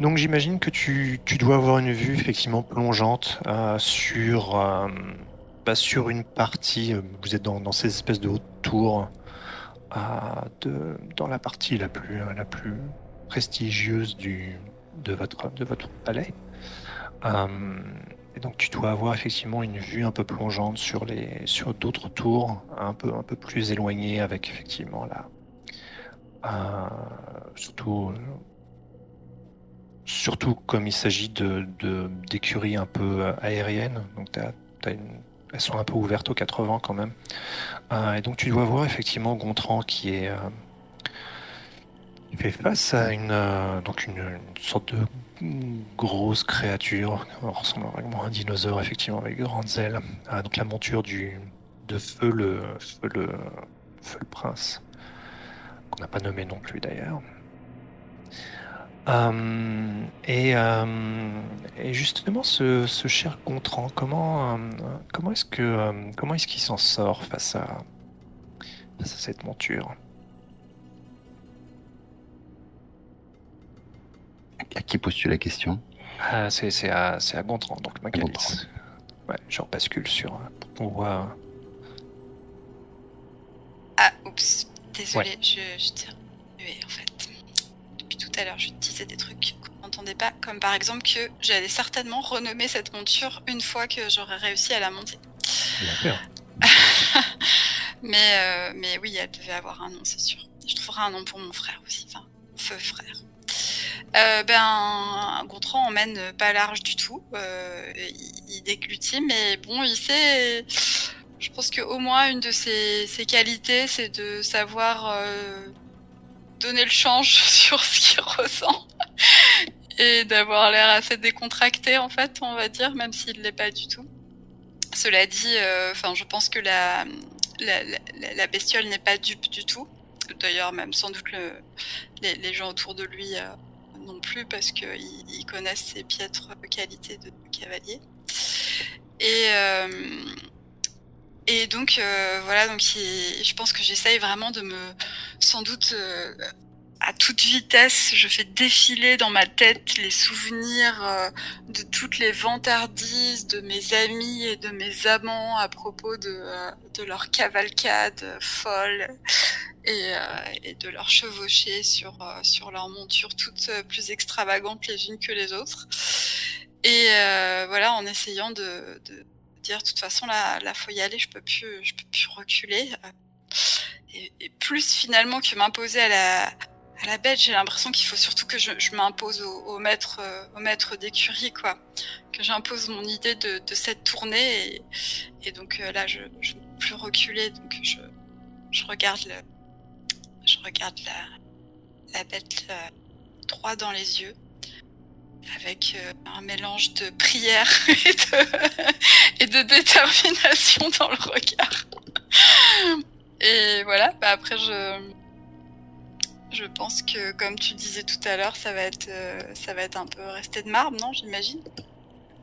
Donc j'imagine que tu, tu dois avoir une vue effectivement plongeante euh, sur, euh, sur une partie, euh, vous êtes dans, ces espèces de hautes tours, euh, dans la partie la plus, euh, prestigieuse de, votre, palais. Et donc tu dois avoir effectivement une vue un peu plongeante sur, d'autres tours, un peu, plus éloignées avec effectivement la... surtout comme il s'agit de, d'écuries un peu aériennes, donc t'as- t'as une- elles sont un peu ouvertes aux 80 quand même. Euh, et donc tu dois voir effectivement Gontran qui est euh, fait face à une euh, donc une, sorte de grosse créature, qui ressemble vraiment à un dinosaure effectivement avec de grandes ailes. Donc la monture du de feu le feu le feu le prince qu'on n'a pas nommé non plus d'ailleurs. Euh, et, euh, et justement, ce, ce cher Gontran, comment, euh, comment est-ce que comment est-ce qu'il s'en sort face à, face à cette monture? À qui poses-tu la question? Ah, c'est c'est à, c'est à Gontran, donc. Gontran. Ouais, je bascule sur pour qu'on voit. Ah, oups, désolé, je, je t'ai remué en fait. Tout à l'heure, je disais des trucs qu'on n'entendait pas, comme par exemple que j'allais certainement renommer cette monture une fois que j'aurais réussi à la monter. Mais, euh, mais oui, elle devait avoir un nom, c'est sûr. Je trouverai un nom pour mon frère aussi, enfin, feu frère. Euh, ben, Gontran emmène pas large du tout. Euh, il, il déglutit, mais bon, il sait. Je pense qu'au moins une de ses, ses qualités, c'est de savoir euh, donner le change sur ce qu'il ressent et d'avoir l'air assez décontracté en fait, on va dire, même s'il l'est pas du tout. Cela dit, euh, enfin, je pense que la, la, la, bestiole n'est pas dupe du tout. D'ailleurs, même sans doute le, les, les gens autour de lui euh, non plus, parce qu'ils ils connaissent ses piètres qualités de cavalier. Et, euh, et donc, euh, voilà, donc je pense que j'essaye vraiment de me, sans doute, euh, à toute vitesse, je fais défiler dans ma tête les souvenirs euh, de toutes les vantardises de mes amis et de mes amants à propos de, de leur cavalcade folle et, de leur chevauchée sur, sur leurs montures toutes plus extravagantes les unes que les autres. Et voilà, en essayant de dire, de toute façon, là, faut y aller, je peux plus, je peux plus reculer. Et, et plus finalement que m'imposer à la, à la bête. J'ai l'impression qu'il faut surtout que je, m'impose au, maître, euh, au maître d'écurie, quoi. Que j'impose mon idée de, cette tournée. Et, donc euh, là, je, je peux plus reculer. Donc je, je regarde le, je regarde la, la bête euh, droit dans les yeux, avec euh, un mélange de prière et de, et de détermination dans le regard. Et voilà. Bah après, je je pense que, comme tu disais tout à l'heure, ça va être, euh, ça va être un peu resté de marbre, non J'imagine?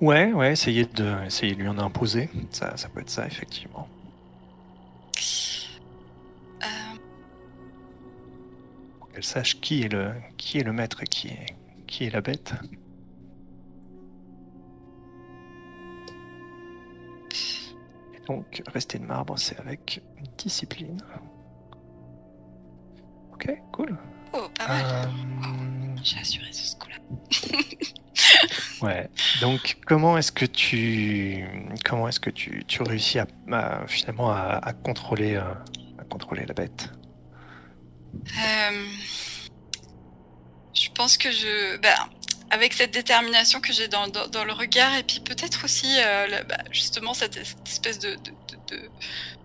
Ouais, ouais, essayer de, essayer de lui en imposer. Ça, ça peut être ça, effectivement. Euh, Pour qu'elle sache qui est le, qui est le maître et qui est, qui est la bête. Donc, rester de marbre, c'est avec discipline. Ok, cool. oh, pas mal. Euh, J'ai assuré sur ce coup-là. Ouais. Donc, comment est-ce que tu, comment est-ce que tu, tu réussis à, à- finalement à, à contrôler, euh, à contrôler la bête? Euh, je pense que je, bah, avec cette détermination que j'ai dans, dans, dans le regard, et puis peut-être aussi, euh, bah, justement, cette, espèce de,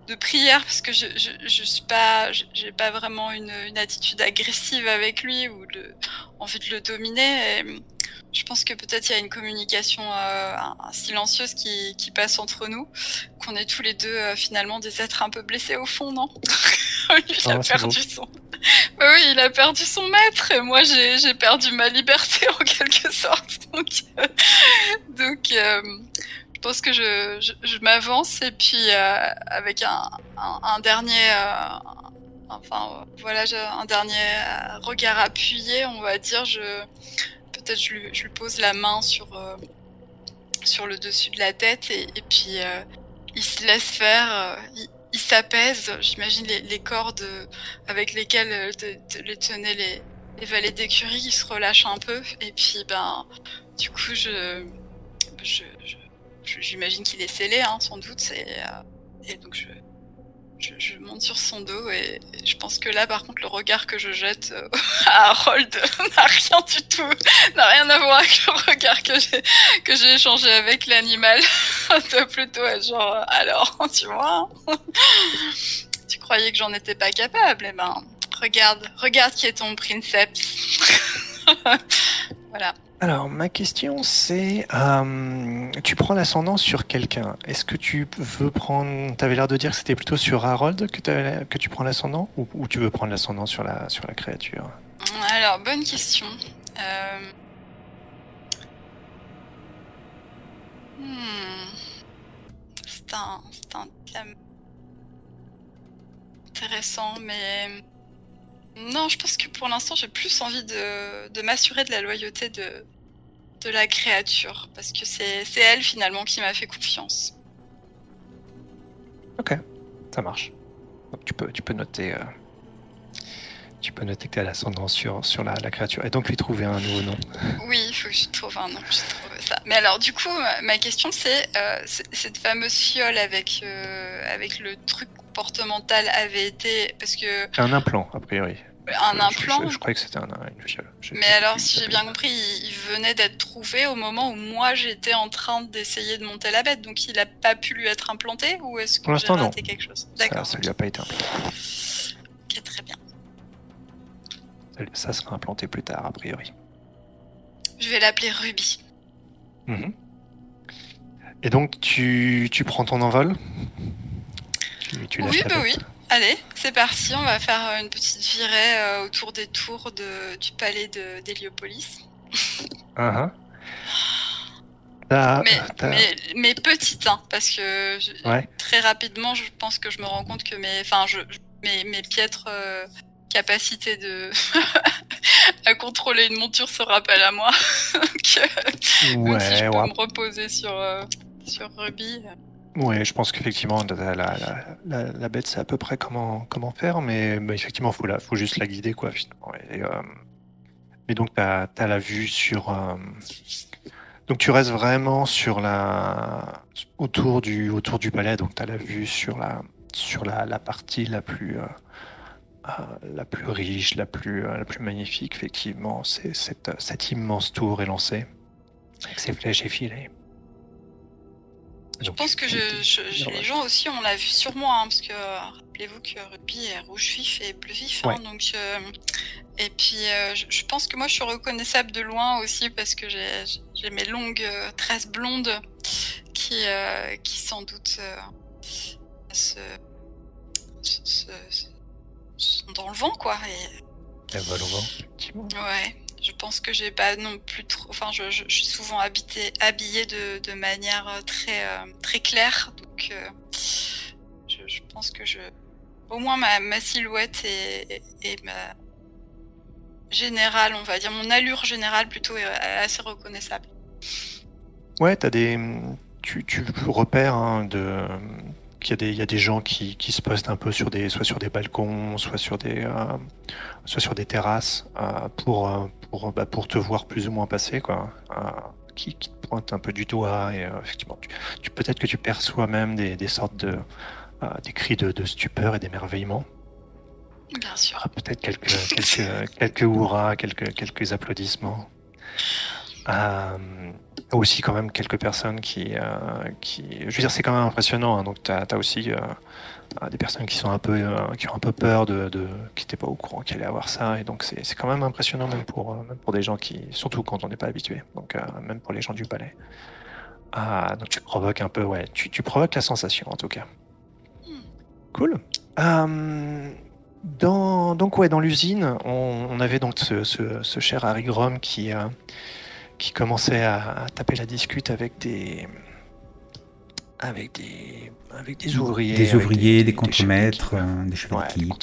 de, de prière, parce que je, je, je suis pas, j'ai pas vraiment une, une attitude agressive avec lui ou le, envie de le dominer. Et je pense que peut-être il y a une communication euh, silencieuse qui, qui passe entre nous, qu'on est tous les deux euh, finalement des êtres un peu blessés au fond, non? Lui, il a c'est perdu son. Bah oui, il a perdu son maître et moi j'ai j'ai perdu ma liberté en quelque sorte. Donc, euh, donc euh, pense que je, m'avance et puis euh, avec un, dernier, euh, enfin euh, voilà, un dernier euh, regard appuyé, on va dire. Je peut-être je lui, pose la main sur euh, sur le dessus de la tête et, puis euh, il se laisse faire. euh, il, s'apaise, j'imagine les, cordes euh, avec lesquelles euh, de- tenaient les, valets d'écurie, ils se relâchent un peu. Et puis, ben, du coup, je- j'imagine qu'il est scellé, hein, sans doute. Et, euh, et donc, je, monte sur son dos. Et, je pense que là, par contre, le regard que je jette euh, à Harold n'a rien du tout, n'a rien à voir avec le regard que j'ai, que j'ai échangé avec l'animal. Doit plutôt genre, alors, tu vois. Tu croyais que j'en étais pas capable, eh ben, regarde, regarde qui est ton princeps. voilà. Alors, ma question c'est, euh, tu prends l'ascendant sur quelqu'un. Est-ce que tu veux prendre, t'avais l'air de dire que c'était plutôt sur Harold que, que tu prends l'ascendant, ou, tu veux prendre l'ascendant sur la, créature? Alors, bonne question. Euh... hmm. C'est un, un thème intéressant, mais non, je pense que pour l'instant, j'ai plus envie de, de m'assurer de la loyauté de, de la créature, parce que c'est elle finalement qui m'a fait confiance. Ok, ça marche. Donc, tu peux, tu peux noter, euh, tu peux noter que tu as l'ascendant sur, sur la, la créature, et donc lui trouver un nouveau nom. Oui, il faut que je trouve un nom, je trouve ça. Mais alors, du coup, ma- question, c'est euh, cette fameuse fiole avec, euh, avec le truc comportemental avait été. Parce que Un implant, a priori. un Je- implant. Je, je croyais que c'était un, une fiole. Mais alors, si j'ai bien compris, il, il venait d'être trouvé au moment où moi j'étais en train d'essayer de monter la bête, donc il a pas pu lui être implanté ou est-ce que j'ai l'instant, non. raté quelque chose? Ça, D'accord. ça lui a pas été implanté. Ok, très bien. Ça- Ça sera implanté plus tard, a priori. Je vais l'appeler Ruby. Mhm. Et donc, tu, tu prends ton envol? Tu, Oui, bah oui. Allez, c'est parti, on va faire euh, une petite virée euh, autour des tours de, du palais d'Héliopolis. Uh-huh. T'as- mais, mais, mais petite, hein, parce que je- Ouais. très rapidement, je pense que je me rends compte que mes, enfin, je, mes, mes piètres euh, capacités de à contrôler une monture se rappellent à moi. Donc, euh, même si je Ouais, peux ouais. me reposer sur euh, sur Ruby. Euh, Ouais, je pense qu'effectivement, la, bête, c'est à peu près comment, faire, mais, effectivement, il faut, juste la guider, quoi, finalement. Et, euh, mais donc, tu as, la vue sur. euh, donc, tu restes vraiment sur la. autour du, autour du palais, donc tu as la vue sur la, sur la partie la plus. euh, la plus riche, la plus, la plus magnifique, effectivement, c'est cette, cette immense tour élancée, avec ses flèches effilées. Je pense que je, les gens aussi, on l'a vu sur moi, hein, parce que rappelez-vous que rugby est rouge vif et bleu vif. Hein, donc et puis je, pense que moi je suis reconnaissable de loin aussi parce que j'ai mes longues tresses blondes qui, qui sans doute se, sont dans le vent, quoi. Et... Elles volent au vent, Ouais je pense que j'ai pas non plus trop. Enfin, je, suis souvent habité, habillée de, manière euh, très, euh, très claire. Donc, euh, je, pense que je. Au moins, ma, silhouette et, ma générale, on va dire, mon allure générale plutôt est assez reconnaissable. Ouais, as des. Tu, tu repères hein, de il y, a des, il y a des gens qui, qui, se postent un peu sur des, soit sur des balcons, soit sur des, soit sur des terrasses pour, pour, bah, pour te voir plus ou moins passer, quoi. Qui, qui, te pointent un peu du doigt et effectivement, tu, peut-être que tu perçois même des, des sortes de des cris de, de, stupeur et d'émerveillement. Bien sûr. Peut-être quelques quelques quelques hurrahs, quelques quelques applaudissements. Euh, aussi quand même quelques personnes qui, euh, qui... je veux dire, c'est quand même impressionnant. Hein. donc, tu as, aussi euh, des personnes qui sont un peu, qui ont un peu peur de, de qui n'étaient pas au courant qu'il allait avoir ça. Et donc, c'est quand même impressionnant, même pour, même pour des gens qui, surtout quand on n'est pas habitué. Donc, même pour les gens du palais. Ah, donc, tu provoques un peu, ouais, tu, tu provoques la sensation en tout cas. Cool. dans, donc, ouais, dans l'usine, on, avait donc ce, ce, cher Harry Grom qui qui commençait à, taper la discute avec des avec des avec des ouvriers, des ouvriers, des, contremaîtres, des, chefs d'équipe.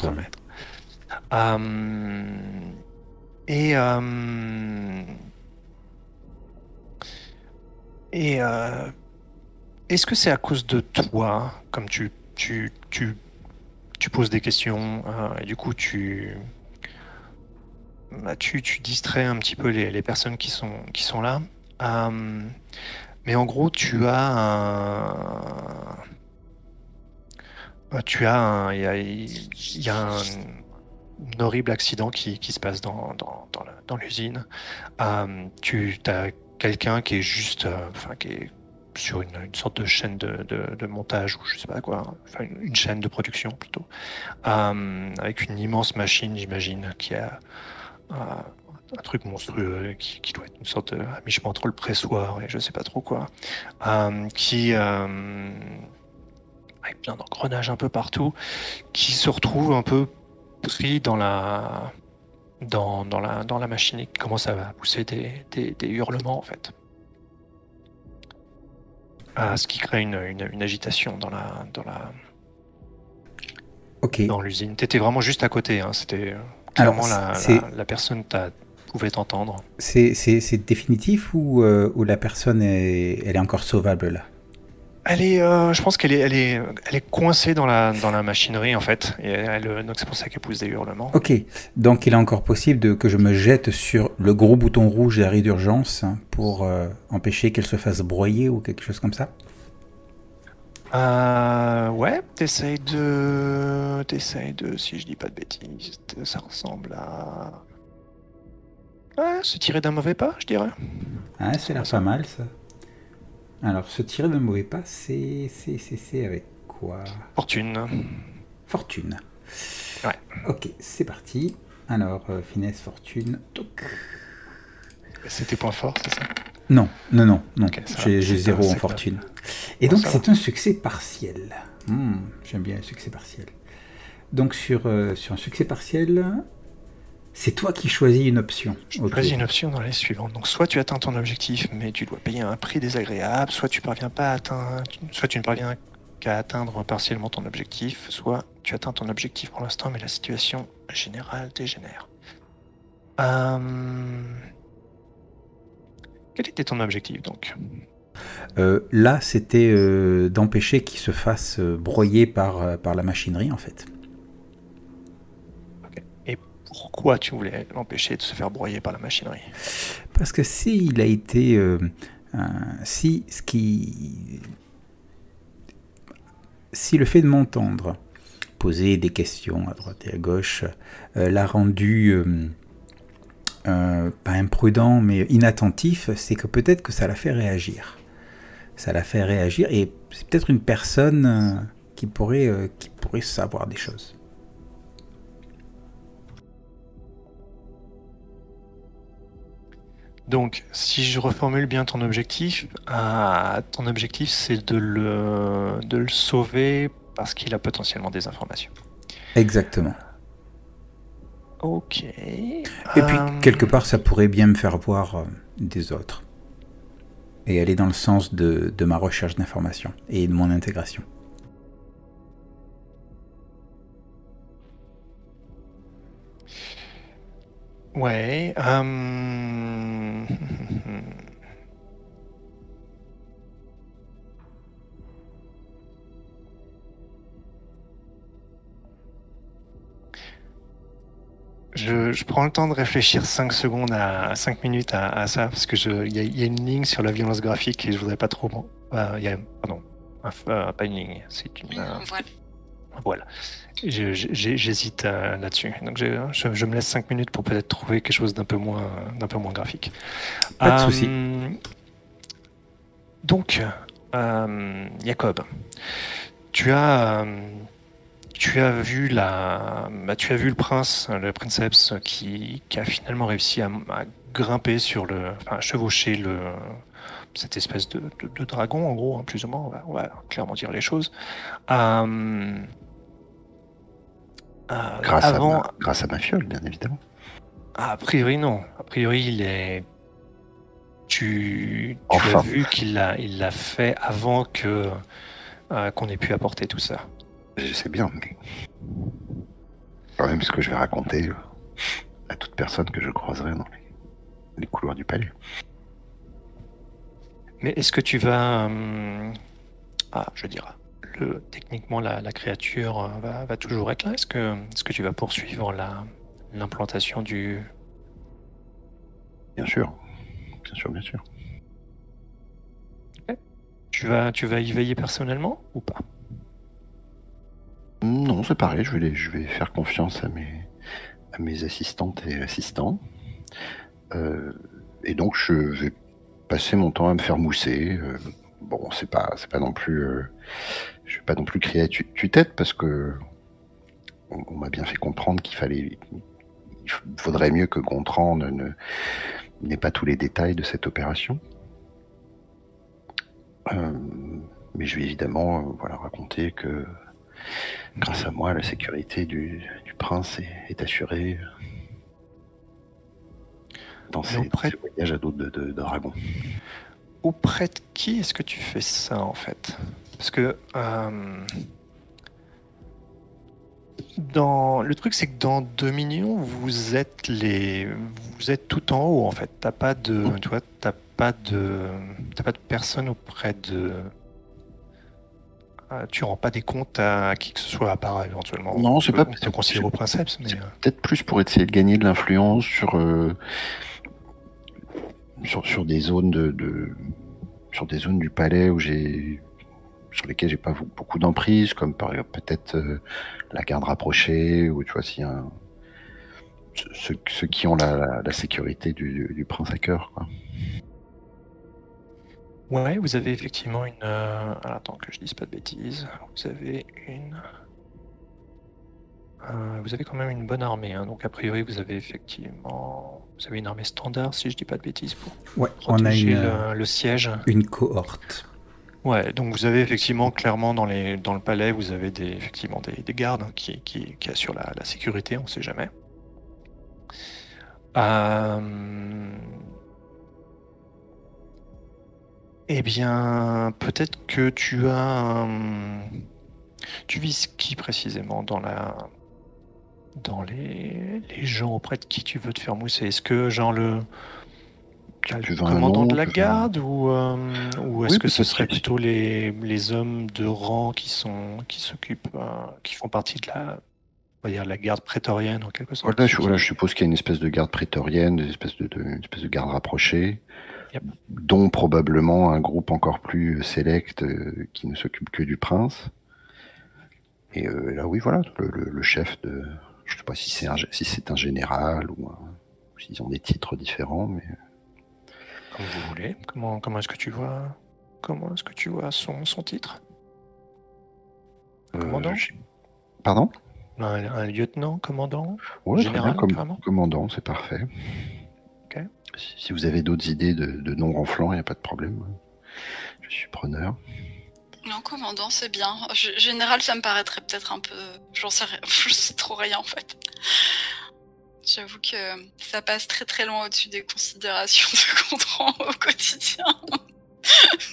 et euh, et euh, est-ce que c'est à cause de toi, comme tu tu tu, tu poses des questions euh, et du coup tu bah, tu, distrais un petit peu les, personnes qui sont, qui sont là. Euh, mais en gros, tu as un. Tu as. Il y a, un, horrible accident qui, se passe dans, dans, l'usine. Euh, tu as quelqu'un qui est juste. Euh, enfin, qui est sur une, sorte de chaîne de, montage ou je sais pas quoi, enfin une, chaîne de production plutôt, avec une immense machine, j'imagine, qui a un truc monstrueux qui, doit être une sorte de mi entre le pressoir et je sais pas trop quoi, euh, qui euh, avec plein d'engrenages un peu partout, qui se retrouve un peu pris dans la dans, dans la dans la machine et qui commence à pousser des, des, hurlements en fait. Ah, ce qui crée une, une, agitation dans la dans la okay. dans l'usine. T'étais vraiment juste à côté, hein, c'était Clairement, la, la, personne pouvait t'entendre. C'est définitif ou, euh, ou, la personne est, elle est encore sauvable là? Elle est, euh, je pense qu'elle est, elle est, elle est coincée dans la, dans la machinerie en fait, et elle, donc c'est pour ça qu'elle pousse des hurlements. Ok, donc il est encore possible de, que je me jette sur le gros bouton rouge d'arrêt d'urgence pour euh, empêcher qu'elle se fasse broyer ou quelque chose comme ça? Euh, ouais, t'essayes de. T'essayes de. Si je dis pas de bêtises, ça ressemble à. Ouais, se tirer d'un mauvais pas, je dirais. Ah, c'est l'air pas mal ça. Alors, se tirer d'un mauvais pas, c'est. C'est avec quoi? Fortune. Fortune. Ouais. Ok, c'est parti. Alors, euh, finesse, fortune. Toc. C'était point fort, c'est ça? Non, non, non, non. J'ai zéro en fortune. Et donc c'est un succès partiel. Hmm, j'aime bien le succès partiel. Donc sur, euh, sur un succès partiel, c'est toi qui choisis une option. Tu choisis une option dans les suivantes. Donc soit tu atteins ton objectif, mais tu dois payer un prix désagréable, soit tu parviens pas à atteindre, soit tu ne parviens qu'à atteindre partiellement ton objectif, soit tu atteins ton objectif pour l'instant, mais la situation générale dégénère. Euh... Quel était ton objectif donc? Euh, Là, c'était euh, d'empêcher qu'il se fasse euh, broyer par, par la machinerie en fait. Et pourquoi tu voulais l'empêcher de se faire broyer par la machinerie? Parce que s'il a été... si ce qui... Si le fait de m'entendre poser des questions à droite et à gauche, l'a rendu pas imprudent, mais inattentif, c'est que peut-être que ça l'a fait réagir. Ça l'a fait réagir, et c'est peut-être une personne qui pourrait, qui pourrait savoir des choses. Donc, si je reformule bien ton objectif, euh, ton objectif c'est de le, de le sauver parce qu'il a potentiellement des informations. Exactement. Ok. Et puis, euh, quelque part, ça pourrait bien me faire voir euh, des autres. Et aller dans le sens de, ma recherche d'informations et de mon intégration. Ouais. Euh... Je, je, prends le temps de réfléchir 5 secondes à 5 minutes à, à ça parce que il y, y, a une ligne sur la violence graphique et je voudrais pas trop. Euh, y a, pardon, euh, pas une ligne, c'est une. Euh, voilà. voilà. J'hésite euh, là-dessus. Donc je, je, me laisse 5 minutes pour peut-être trouver quelque chose d'un peu moins, d'un peu moins graphique. Pas de souci. Donc, euh, Jacob, tu as, tu as vu la, bah, tu as vu le prince, le princeps, qui, qui a finalement réussi à, grimper sur le, enfin, chevaucher le, cette espèce de, de, dragon, en gros, hein, plus ou moins, on va, on va, clairement dire les choses. Euh, euh, grâce, avant... à grâce à ma fiole, bien évidemment. a priori, non. A priori, il est. Tu, tu as vu qu'il l'a il l'a fait avant que euh, qu'on ait pu apporter tout ça. Je sais bien, mais. Quand même, ce que je vais raconter euh, à toute personne que je croiserai dans les, couloirs du palais. Mais est-ce que tu vas. Ah, je dirais techniquement, la, créature euh, va, toujours être là? Est-ce que, est que tu vas poursuivre l'implantation du... Bien sûr. Bien sûr, bien sûr. Tu, vas, tu vas y veiller personnellement ou pas? Non, c'est pareil. Je vais, faire confiance à mes, assistantes et assistants. Euh, et donc, je vais passer mon temps à me faire mousser. Euh, bon, c'est pas, c'est pas non plus je vais pas non plus crier à tue-tête parce que on, m'a bien fait comprendre qu'il fallait, il faudrait mieux que Gontran n'ait pas tous les détails de cette opération. Euh, mais je vais évidemment euh, voilà, raconter que grâce à moi, la sécurité du, prince est, assurée dans ses, voyages à de, dragons. Auprès de qui est-ce que tu fais ça en fait? Parce que euh, dans le truc, c'est que dans Dominion, vous êtes les, vous êtes tout en haut en fait. T'as pas de, tu vois, t'as pas de, t'as pas de personne auprès de. Euh, tu rends pas des comptes à qui que ce soit à part éventuellement. Non, c'est pas. C'est considéré au princeps, mais. Euh. Peut-être plus pour essayer de gagner de l'influence sur, sur, sur des zones de, de, sur des zones du palais où j'ai sur lesquels j'ai pas beaucoup d'emprise, comme par exemple peut-être euh, la garde rapprochée, ou tu vois, si un, ceux, qui ont la, sécurité du, prince à cœur. Quoi. Ouais, vous avez effectivement une. Euh, attends que je dise pas de bêtises. Vous avez une. Euh, vous avez quand même une bonne armée, hein. donc a priori vous avez effectivement, vous avez une armée standard si je dis pas de bêtises pour ouais, on a une, le siège. Une cohorte. Ouais, donc vous avez effectivement clairement dans, les, dans le palais, vous avez des, effectivement des, gardes hein, qui, qui, assurent la, sécurité, on ne sait jamais. Euh, eh bien, peut-être que tu as. Tu vises qui précisément dans la. Dans les, les gens auprès de qui tu veux te faire mousser? Est-ce que, genre, le le commandant de la garde ou, euh, ou est-ce que ce serait plutôt les, les, hommes de rang qui sont qui s'occupent euh, qui font partie de la on va dire la garde prétorienne en quelque sorte? Voilà, je, voilà, je suppose qu'il y a une espèce de garde prétorienne une espèce de, une espèce de garde rapprochée dont probablement un groupe encore plus sélect euh, qui ne s'occupe que du prince Et euh, là, oui, voilà, le, le- le chef de. Je sais pas si c'est un, gé- si c'est un général ou, s'ils ont des titres différents, mais. Comme vous voulez. Comment, comment est-ce que tu vois Comment est-ce que tu vois son, son titre? Euh, Commandant? Pardon? Un, un lieutenant, commandant? Ouais, Général, bien, comme, carrément. commandant, c'est parfait. Si, vous avez d'autres idées de, de noms ronflants, il n'y a pas de problème. Je suis preneur. Non, commandant, c'est bien. G- Général, ça me paraîtrait peut-être un peu. J'en sais rien. Je sais trop rien en fait. J'avoue que ça passe très très loin au-dessus des considérations de Gontran au quotidien.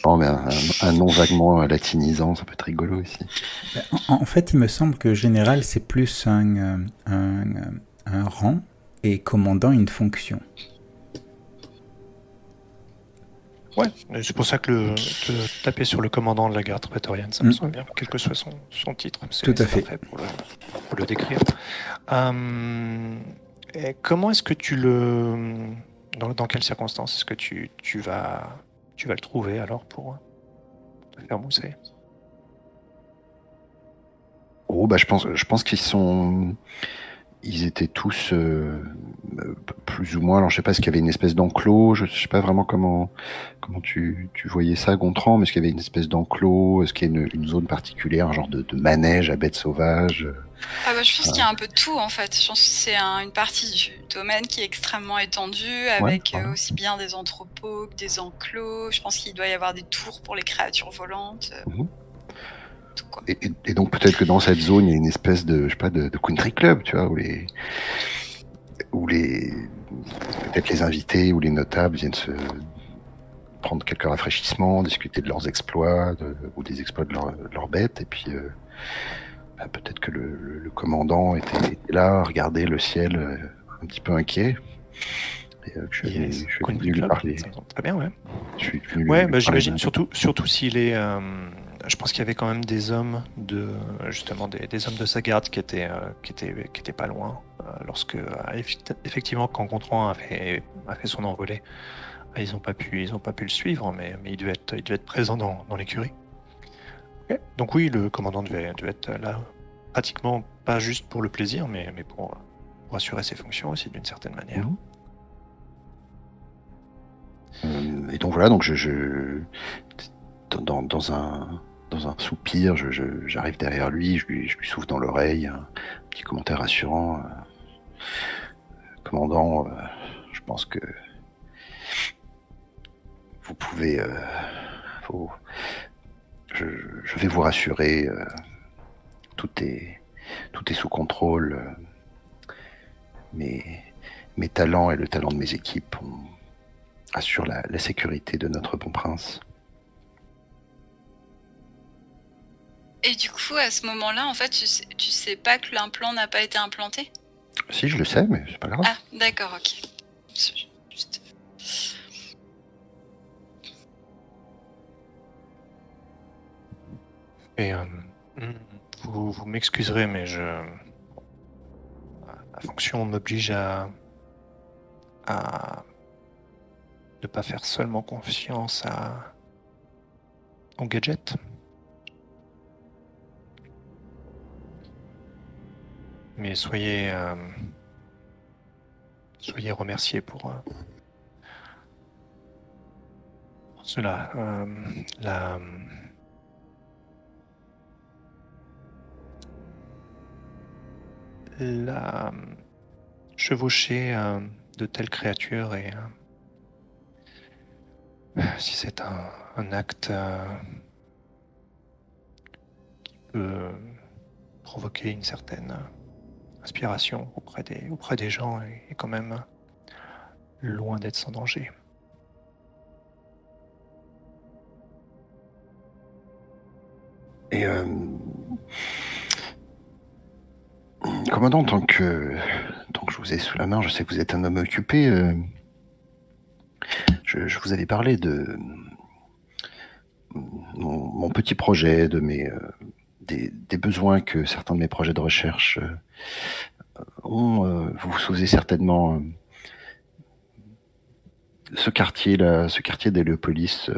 Non, mais un, un nom vaguement latinisant, ça peut être rigolo aussi. En, en fait, il me semble que général, c'est plus un, euh, un, euh, un rang et commandant une fonction. Ouais, c'est pour ça que le, taper sur le commandant de la garde prétorienne, ça me Mm. semble bien, quel que soit son, son titre. C'est- Tout à fait. Pour le, pour le décrire. Euh, et comment est-ce que tu le. Dans, dans quelles circonstances est-ce que tu, tu, vas, tu vas le trouver alors pour te faire mousser? Oh, bah, je pense, je pense qu'ils sont. Ils étaient tous euh, euh, plus ou moins. Alors, je sais pas, est-ce qu'il y avait une espèce d'enclos Je sais pas vraiment comment comment tu, tu voyais ça, Gontran, mais est-ce qu'il y avait une espèce d'enclos Est-ce qu'il y a une, une zone particulière, un genre de, de manège à bêtes sauvages Ah bah, je pense qu'il y a un peu de tout en fait. Je pense que c'est un- une partie du domaine qui est extrêmement étendue, avec ouais. euh, aussi bien des entrepôts que des enclos. Je pense qu'il doit y avoir des tours pour les créatures volantes. euh, Quoi. et, et- et donc peut-être que dans cette zone, il y a une espèce de, je sais pas, de, de country club, tu vois, où les où les peut-être les invités ou les notables viennent se prendre quelques rafraîchissements, discuter de leurs exploits de- ou des exploits de, leur- de leurs bêtes, et puis euh, bah, peut-être que le, le- le commandant était, était là, à regarder le ciel euh, un petit peu inquiet. Et, euh, je, suis venu- Yes. je suis Country venu lui Club, parler. Très bien, ouais. Je suis venu lui Ouais, parler bah, j'imagine surtout, surtout s'il est. je pense qu'il y avait quand même des hommes de justement des, des hommes de sa garde qui étaient euh, qui étaient qui étaient pas loin euh, lorsque euh, effectivement quand Gontran a fait a fait son envolée, ils ont pas pu ils ont pas pu le suivre, mais mais il devait être il devait être présent dans, dans l'écurie. Donc oui, le commandant devait, devait être là pratiquement pas juste pour le plaisir, mais mais pour, pour assurer ses fonctions aussi d'une certaine manière. Mhm. Et donc voilà, donc je, dans, dans un dans un soupir, je- je- j'arrive derrière lui, je lui, souffle dans l'oreille un petit commentaire rassurant. euh, commandant, euh, je pense que vous pouvez, euh, vous- je, vais vous rassurer, tout est tout est sous contrôle. mes, mes talents et le talent de mes équipes assurent la sécurité de notre bon prince. Et du coup, à ce moment-là, en fait, tu sais, tu sais pas que l'implant n'a pas été implanté? Si, je le sais, mais c'est pas grave. Ah, d'accord, ok. Juste- Et euh, vous, vous m'excuserez, mais je. Ma fonction m'oblige à. à. ne pas faire seulement confiance à. au gadget. Mais soyez. euh, soyez remerciés pour. euh, cela. Euh, la. la chevaucher de telles créatures et si c'est un, un acte qui peut provoquer une certaine auprès des, auprès des gens et quand même loin d'être sans danger. Et euh, commandant, tant que, tant que je vous ai sous la main, je sais que vous êtes un homme occupé. euh, je, vous avais parlé de mon, mon petit projet, de mes, euh, des, besoins que certains de mes projets de recherche euh, ont. euh, vous vous souvenez certainement euh, ce quartier là, ce quartier d'Héliopolis.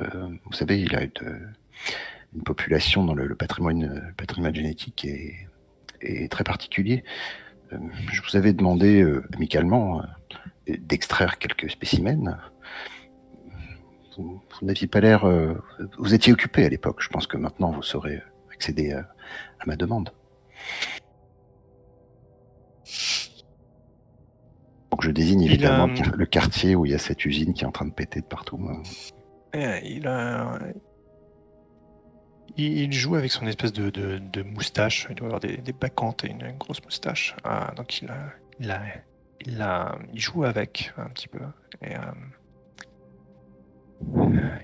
vous savez, il a une, population dans le, patrimoine, patrimoine génétique est, très particulier. Je vous avais demandé amicalement d'extraire quelques spécimens. Vous, n'aviez pas l'air. vous étiez occupé à l'époque. Je pense que maintenant vous saurez accéder à, à ma demande. Donc je désigne Il, évidemment euh, le quartier où il y a cette usine qui est en train de péter de partout. Euh, il, joue avec son espèce de, de- de moustache. Il doit avoir des, des bacchantes et une, une grosse moustache. Ah, donc il, a, il, a, il, a- il joue avec un petit peu. Et, euh,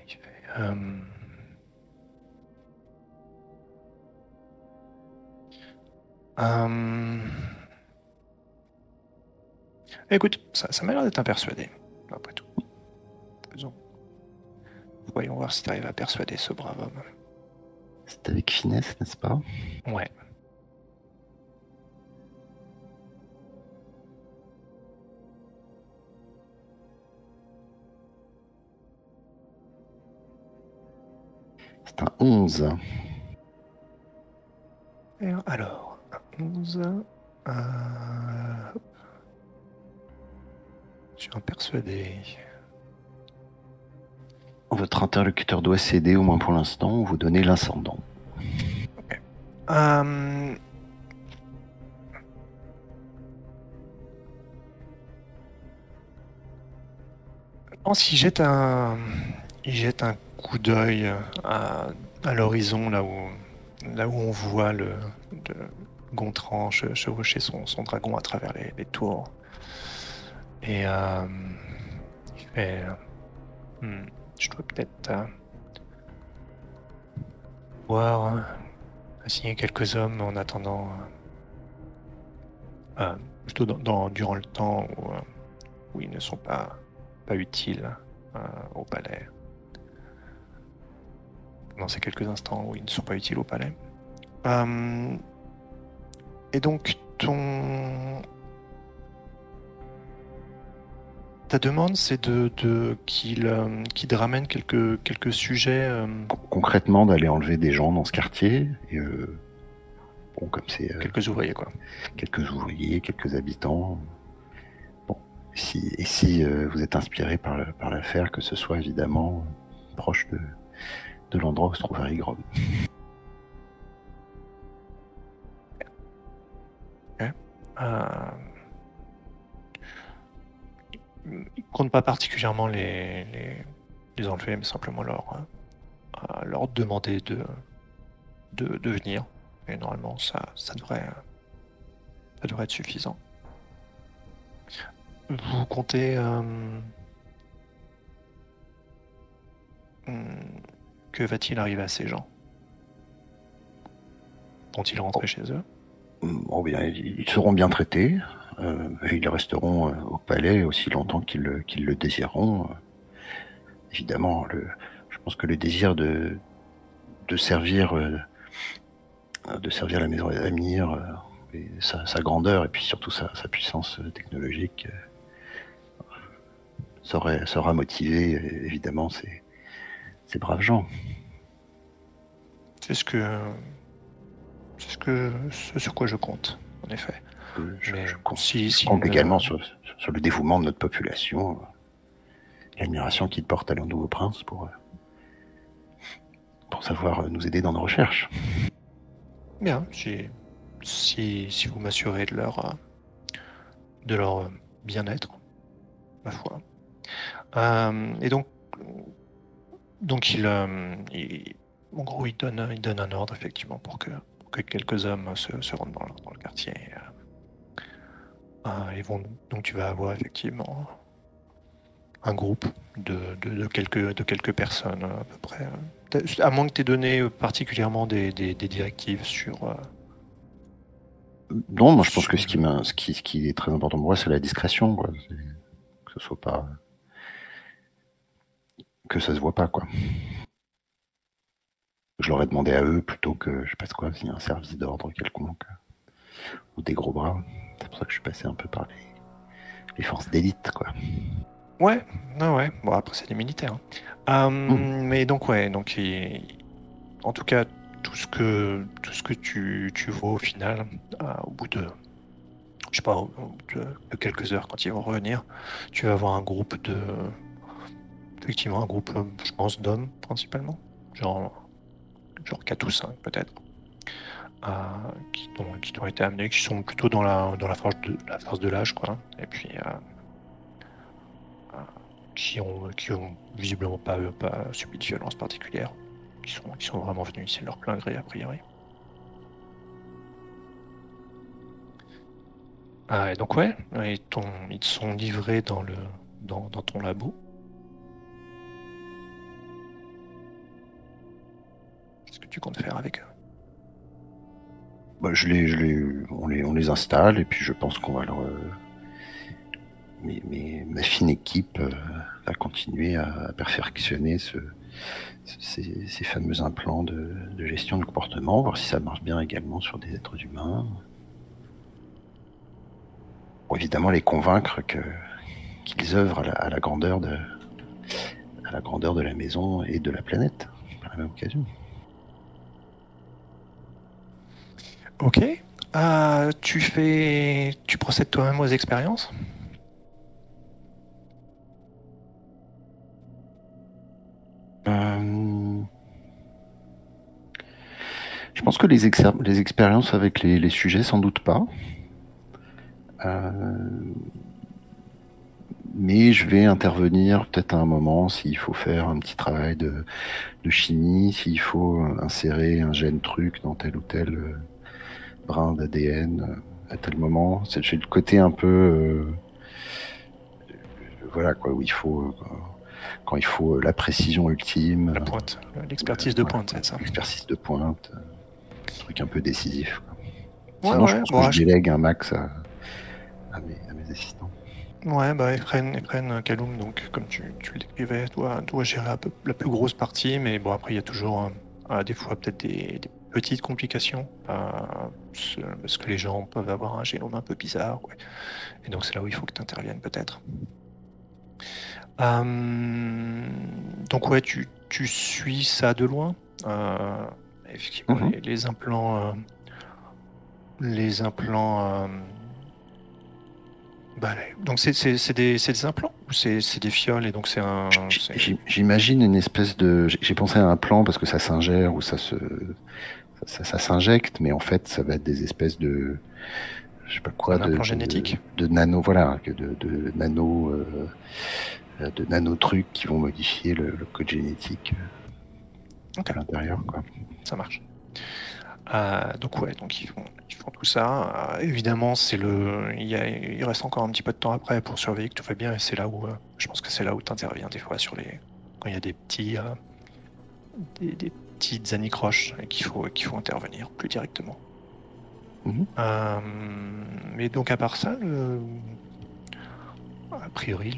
il fait, euh, écoute, ça, ça m'a l'air d'être un persuadé, après tout. Faisons. Voyons voir si tu arrives à persuader ce brave homme. C'est avec finesse, n'est-ce pas? Ouais. C'est un 11. Et alors, 11. Euh... Je suis un persuadé. Votre interlocuteur doit céder, au moins pour l'instant, ou vous donner l'incendant. Euh, Je pense qu'il jette un, il jette un coup d'œil à, à l'horizon là où, là où on voit le, le Gontran che- chevaucher son, dragon à travers les, tours. Et euh, il fait, euh, Hmm, je dois peut-être voir euh, assigner quelques hommes en attendant, plutôt durant le temps où, ils ne sont pas, utiles au palais. Dans ces quelques instants où ils ne sont pas utiles au palais. Et donc, ton. Ta demande, c'est de, de qu'il euh, ramène quelques, quelques sujets. euh, Con- Concrètement, d'aller enlever des gens dans ce quartier. Et, euh, bon, comme c'est euh, quelques ouvriers, quoi. quelques ouvriers, quelques habitants. Bon, si, et si vous êtes inspiré par, l'affaire, que ce soit évidemment proche de, de l'endroit où se trouve Harry Grom. Euh, il compte pas particulièrement les, les, les enlever, mais simplement leur, euh, leur demander de, de, venir. Et normalement, ça, ça, devrait, ça devrait être suffisant. Vous comptez euh, que va-t-il arriver à ces gens Vont-ils rentrer chez eux? Bon, bien, ils seront bien traités. euh, ils resteront euh, au palais aussi longtemps qu'ils le, désireront. Évidemment, je pense que le désir de, servir, euh, de servir la maison et sa, sa grandeur et puis surtout sa, sa puissance technologique, saura motiver euh, évidemment ces, ces braves gens. C'est ce que c'est ce que ce sur quoi je compte, en effet. Je, Mais je compte, si, je si compte une- également sur, sur le dévouement de notre population, euh, l'admiration qu'il porte à nos nouveau prince pour, euh, pour savoir euh, nous aider dans nos recherches. Bien, si, si, si vous m'assurez de leur, de leur bien-être, ma foi. Euh, et donc, donc il, il- en gros, il donne, il donne un ordre effectivement pour que, que quelques hommes se, se rendent dans, le- dans le quartier. euh. Vont, donc tu vas avoir effectivement un groupe de, de, de quelques, de quelques personnes à peu près. À moins que tu aies donné particulièrement des, des- des directives sur, euh, Non, moi je pense que ce qui, ce qui, ce qui est très important pour moi, c'est la discrétion, quoi. Que ce soit pas. que ça se voit pas, quoi. Je leur ai demandé à eux plutôt que, je sais pas quoi, s'il y a un service d'ordre quelconque. Ou des gros bras. C'est pour ça que je suis passé un peu par les, les forces d'élite, quoi. Ouais, ouais, ouais. Bon, après, c'est des militaires. hein. Euh, Mm. Mais donc, ouais, donc, en tout cas, tout ce que, tout ce que tu, tu vois au final, au bout de, je sais pas, de, quelques heures quand ils vont revenir, tu vas avoir un groupe de, effectivement, un groupe, je pense, d'hommes principalement, genre, genre 4 ou 5 peut-être, qui, ont, qui ont été amenés, qui sont plutôt dans la, dans la force de la de l'âge, quoi, et puis qui ont, qui ont visiblement pas, pas subi de violence particulière, qui sont, qui sont vraiment venus ici de leur plein gré a priori. Ah, donc ouais, ils, ils te sont livrés dans, le, dans, dans ton labo. Tu comptes faire avec eux bah, je les, on, les, on les installe et puis je pense qu'on va leur, euh, mais, ma fine équipe euh, va continuer à, perfectionner ce, ces, fameux implants de, gestion de comportement, voir si ça marche bien également sur des êtres humains. Pour évidemment les convaincre qu'ils œuvrent à la, grandeur de à la grandeur de la maison et de la planète par la même occasion. Ok. Euh, tu fais, tu procèdes toi-même aux expériences? Euh, je pense que les, expériences avec les, sujets, sans doute pas. Euh, mais je vais intervenir peut-être à un moment s'il faut faire un petit travail de, chimie, s'il faut insérer un gène truc dans tel ou tel euh, brin d'ADN à tel moment. C'est le côté un peu... voilà quoi, où il faut quand il faut euh, la précision ultime. La pointe, l'expertise de pointe, c'est ça. L'expertise de pointe, un truc un peu décisif. Ouais, Sinon, je pense que je délègue un max à, mes, assistants. Ouais, bah Efren, Efren Kaloum, donc comme tu, tu le décrivais, doit, doit gérer la plus grosse partie, mais bon, après, il y a toujours euh, des fois peut-être des, petites complications, euh, parce que les gens peuvent avoir un génome un peu bizarre, et donc c'est là où il faut que tu interviennes peut-être. Euh, donc ouais, tu, tu, suis ça de loin. Euh, effectivement, mhm. les, implants, euh, les implants. Bah, donc c'est des, des, implants ou c'est des fioles et donc c'est un. J'imagine une espèce de. J'ai pensé à un plan parce que ça s'ingère ou ça se ça, s'injecte, mais en fait ça va être des espèces de je sais pas quoi de, génétique de, nano voilà de, de nano euh, de nanotrucs qui vont modifier le, code génétique euh, à l'intérieur. Ça marche. Euh, donc ouais, donc ils font, ils font tout ça. évidemment, c'est le, il, il, reste encore un petit peu de temps après pour surveiller que tout va bien, et c'est là où, je pense que c'est là où tu interviens des fois sur les, quand il y a des petits, des, petites anicroches qu'il faut, qu'il faut intervenir plus directement. Mhm. mais donc à part ça, le, a priori,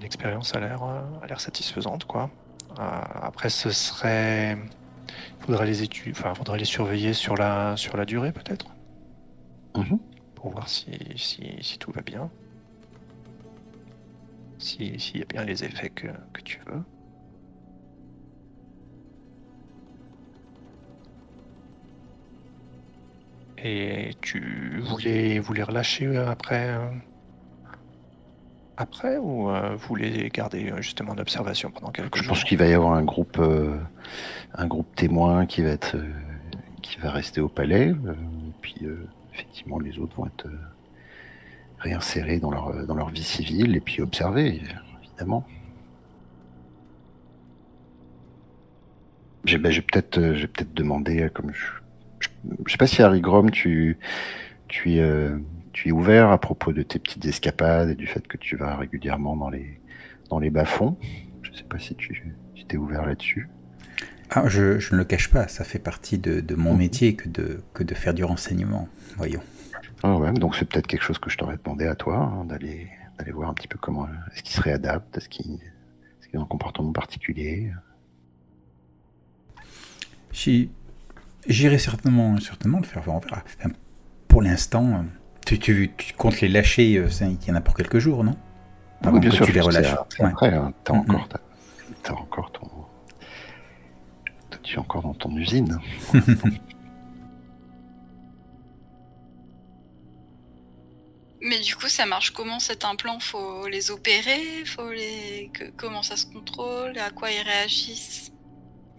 l'expérience a l'air euh, a l'air satisfaisante, quoi. Euh, après, ce serait, il faudrait les études, enfin, faudrait les surveiller sur la sur la durée, peut-être, mhm. pour voir si, si, tout va bien, s'il y a bien les effets que, que tu veux. Et tu voulais, voulais relâcher après euh, après ou euh, vous les gardez euh, justement d'observation pendant quelques jours? Je pense qu'il va y avoir un groupe, euh, un groupe témoin qui va être, qui va rester au palais. puis effectivement, les autres vont être réinsérés dans leur dans leur vie civile et puis observer évidemment. J'ai ben, peut-être peut-être demandé comme je, je, sais pas si Harry Grom tu tu tu es ouvert à propos de tes petites escapades et du fait que tu vas régulièrement dans les, dans les bas-fonds. Je ne sais pas si tu t'es ouvert là-dessus. Ah, je, ne le cache pas, ça fait partie de, mon mhm. métier que de, que de faire du renseignement, voyons. Ah ouais, donc c'est peut-être quelque chose que je t'aurais demandé à toi, hein, d'aller d'aller voir un petit peu comment est-ce qu'il se réadapte, est-ce qu'il est a un comportement particulier? J'irai certainement, certainement le faire voir. pour l'instant, tu, comptes les lâcher, euh, il y en a pour quelques jours, non? Oui, bien sûr. Tu les relâches. Après, hein, t'as mhm. encore, as encore ton. tu es encore dans ton usine. Mais du coup, ça marche comment cet implant? Faut les opérer? Faut les que- comment ça se contrôle? À quoi ils réagissent?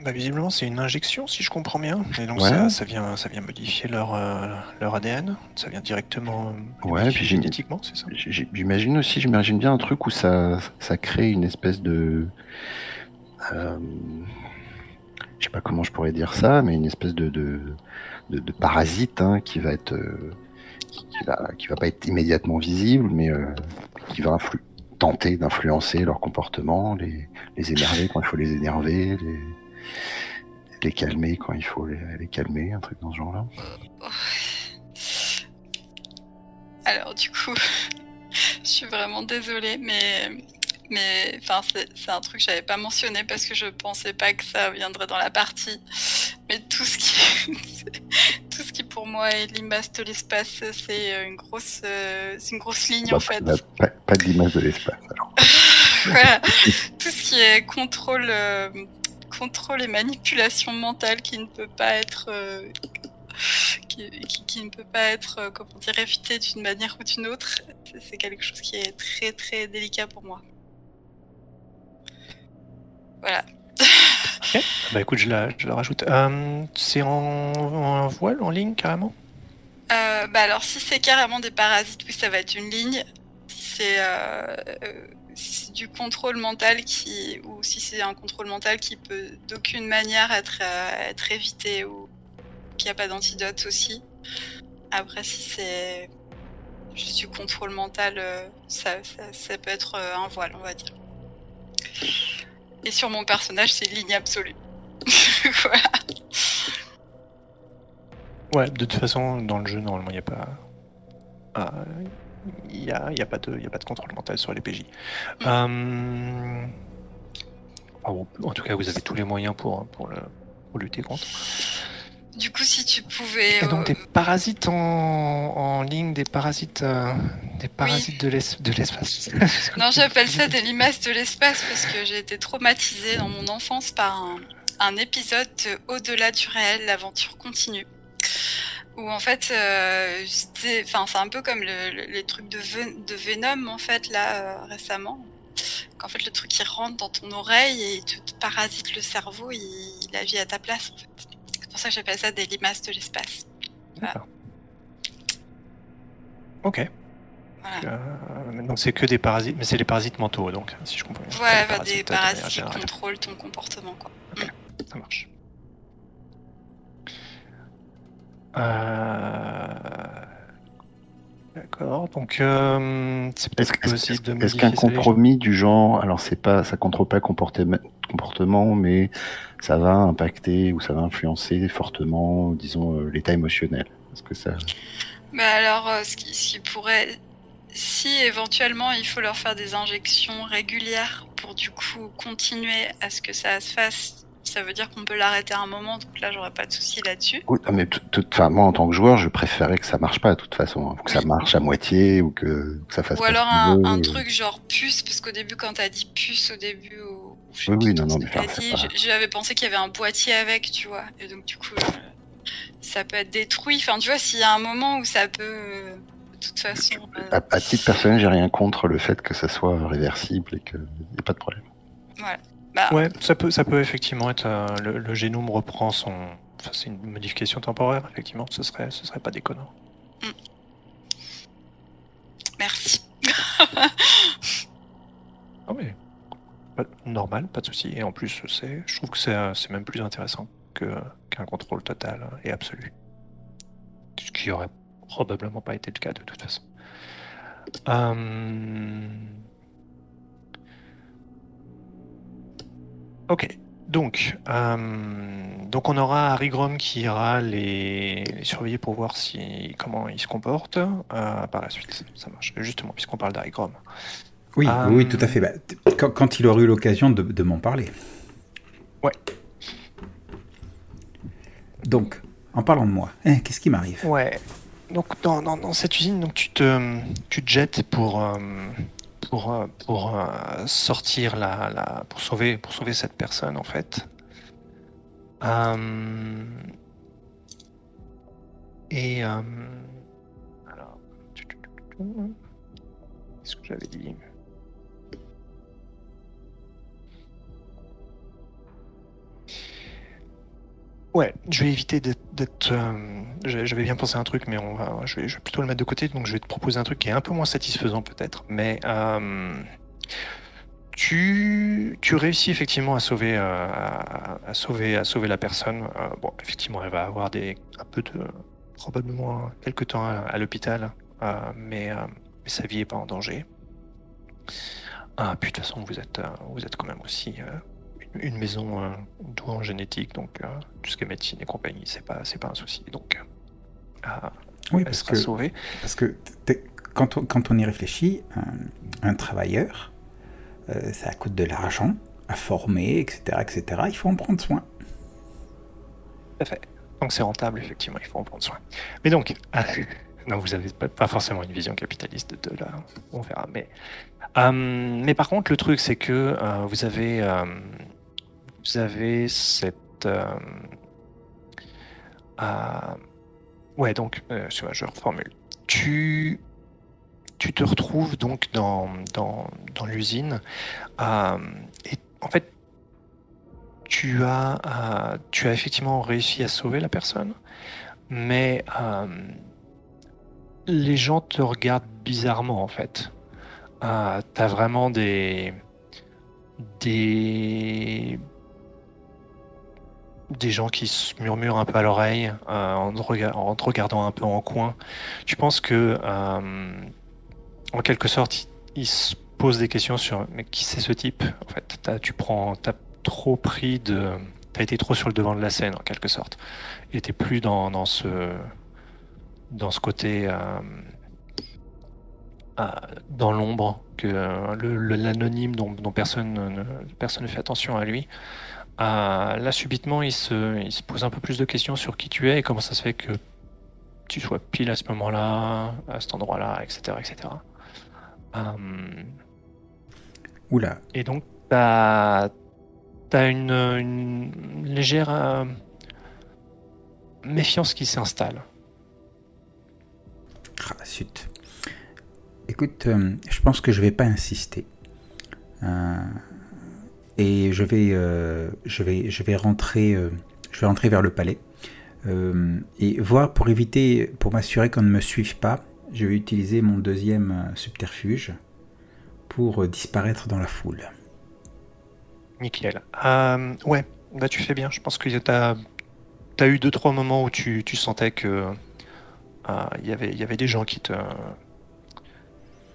Bah, visiblement, c'est une injection, si je comprends bien. Et donc, Ouais. ça, ça vient, ça vient modifier leur, euh, leur ADN. Ça vient directement euh, Ouais, puis génétiquement, c'est ça J'imagine aussi, j'imagine bien un truc où ça, ça crée une espèce de. euh, je sais pas comment je pourrais dire ça, mais une espèce de, de, de, de parasite hein, qui va être. euh, qui, qui va, qui va pas être immédiatement visible, mais qui va influ- tenter d'influencer leur comportement, les, les énerver quand il faut les énerver, les, les calmer quand il faut les, les calmer, un truc dans ce genre-là. Alors du coup, je suis vraiment désolée, mais mais enfin c'est un truc que j'avais pas mentionné parce que je pensais pas que ça viendrait dans la partie. Mais tout ce qui tout ce qui pour moi est l'image de l'espace, c'est une grosse euh, une grosse ligne en fait. Bah, pas, pas de l'image de l'espace. alors. Voilà. Tout ce qui est contrôle, euh, contrôle et manipulation mentale qui ne peut pas être, euh, qui, qui- qui ne peut pas être, euh, comment dire, évité d'une manière ou d'une autre, c'est- quelque chose qui est très très délicat pour moi. Voilà. Bah écoute, je la, je la rajoute. Euh, c'est en, en voile, en ligne, carrément? Euh, bah alors si c'est carrément des parasites, oui ça va être une ligne. Si c'est si c'est du contrôle mental qui ou si c'est un contrôle mental qui peut d'aucune manière être euh, être évité ou qu'il n'y a pas d'antidote aussi. Après si c'est juste du contrôle mental, euh, ça, ça, peut être euh, un voile on va dire. Et sur mon personnage c'est ligne absolue. voilà. Ouais, de toute façon, dans le jeu, normalement, il n'y a pas. Ah, Il n'y a, il y a, pas de- il y a pas de contrôle mental sur les PJ. Euh, ah bon, en tout cas, vous avez tous les moyens pour, pour, le, pour lutter contre. Du coup si tu pouvais Et donc, euh, des parasites en, en ligne, des parasites, euh, des parasites de l'es- de l'espace. Non, j'appelle ça des limaces de l'espace parce que j'ai été traumatisée dans mon enfance par un, un épisode de Au-delà du réel, l'aventure continue. Où en fait, euh, c'est un peu comme le- le- les trucs de, Ven- de Venom en fait là euh, récemment. Qu'en fait le truc il rentre dans ton oreille et il te, te parasite le cerveau, il, il agit à ta place en fait. C'est pour ça que j'appelle ça des limaces de l'espace. Ok. Voilà. Euh, donc, c'est que des parasites, mais c'est les parasites mentaux, donc, si je comprends bien. Ouais, bah, des parasites qui contrôlent ton comportement quoi. Ça marche. Euh, D'accord, donc euh, c'est Est-ce peut-être est-ce- possible de est-ce qu'un compromis du genre, alors c'est pas, ça contrôle pas le comportement, comportement, mais ça va impacter ou ça va influencer fortement, disons, euh, l'état émotionnel? Est-ce que ça, Bah alors, euh, ce, qui, ce qui pourrait, si éventuellement il faut leur faire des injections régulières pour du coup continuer à ce que ça se fasse, ça veut dire qu'on peut l'arrêter à un moment. Donc là, j'aurais pas de souci là-dessus. oui, mais moi en tant que joueur, je préférais que ça marche pas de toute façon, hein. Que ça marche à moitié ou que, ça fasse Ou alors un, truc genre puce, parce qu'au début, quand t'as dit puce au début, Oui, oui, non, non, mais j'avais pensé qu'il y avait un boîtier avec, tu vois. Et donc du coup, euh, ça peut être détruit. Enfin, tu vois, s'il y a un moment où ça peut, euh, de toute façon. euh, À, à titre personnel, j'ai rien contre le fait que ça soit réversible et qu'il n'y ait pas de problème. Bah, Ouais, ça peut, ça peut effectivement être. euh, le, le génome reprend son. Enfin, c'est une modification temporaire, effectivement, ce serait, ce serait pas déconnant. Merci. Ah oui. Normal, pas de souci. Et en plus, c'est, je trouve que c'est, euh, c'est même plus intéressant que, qu'un contrôle total et absolu. Ce qui aurait probablement pas été le cas de toute façon. Euh, Ok. Donc, euh, donc on aura Harry Grom qui ira les, les surveiller pour voir si comment ils se comportent euh, par la suite. Ça marche. Justement, puisqu'on parle d'Harry Grom. Oui, Euh, oui, tout à fait. Bah, quand, quand il aura eu l'occasion de, de m'en parler. Ouais. Donc, en parlant de moi, hein, qu'est-ce qui m'arrive? Ouais. Donc dans, dans, dans cette usine, donc tu te, tu te jettes pour, pour, euh, pour euh, sortir la, la, pour sauver, pour sauver cette personne en fait. Euh, et euh, alors, qu'est-ce que j'avais dit? Ouais, je vais éviter d'être. Euh, j'avais bien pensé à un truc, mais on va, je, vais, plutôt le mettre de côté. Donc, je vais te proposer un truc qui est un peu moins satisfaisant, peut-être. Mais euh, tu, tu réussis effectivement à sauver, euh, à, sauver, à sauver la personne. bon, effectivement, elle va avoir des, un peu de. probablement quelques temps à, l'hôpital, mais, mais, sa vie est pas en danger. Ah, puis de toute façon, vous êtes, vous êtes quand même aussi une maison euh, en génétique, donc euh, tout ce qui est médecine et compagnie, c'est pas, c'est pas un souci. Donc, euh, oui, parce que, sauvé. Parce que quand on, quand on y réfléchit, un, travailleur, ça coûte de l'argent à former, etc., etc. Il faut en prendre soin. Tout à fait. Donc c'est rentable, effectivement, il faut en prendre soin. Mais donc, non, vous n'avez pas, forcément une vision capitaliste de là, on verra. Mais, mais par contre, le truc, c'est que vous avez vous avez cette... Euh, euh, ouais, donc, euh, je reformule. Tu, tu te retrouves donc dans, l'usine et en fait, tu as, tu as effectivement réussi à sauver la personne, mais les gens te regardent bizarrement en fait. tu as vraiment des, des des gens qui se murmurent un peu à l'oreille euh, en, te regardant un peu en coin. Tu penses que, euh, en quelque sorte, ils se posent des questions sur mais qui c'est ce type En fait, tu prends, as trop pris de, t'as été trop sur le devant de la scène en quelque sorte, et t'es plus dans, ce dans ce côté euh, dans l'ombre que l'anonyme dont, personne ne, personne ne fait attention à lui. Ah, là, subitement, il se, il se pose un peu plus de questions sur qui tu es et comment ça se fait que tu sois pile à ce moment-là, à cet endroit-là, etc. etc. Hum. Oula. Et donc, tu as, une, une, légère euh, méfiance qui s'installe. Ah, zut. Écoute, euh, je pense que je vais pas insister. Euh, et je vais, euh, je vais, je vais rentrer, euh, je vais rentrer vers le palais euh, et voir pour éviter, pour m'assurer qu'on ne me suive pas, je vais utiliser mon deuxième subterfuge pour disparaître dans la foule. Nickel. ouais, bah tu fais bien. Je pense que tu as, eu deux trois moments où tu, tu sentais que il y avait, y avait des gens qui te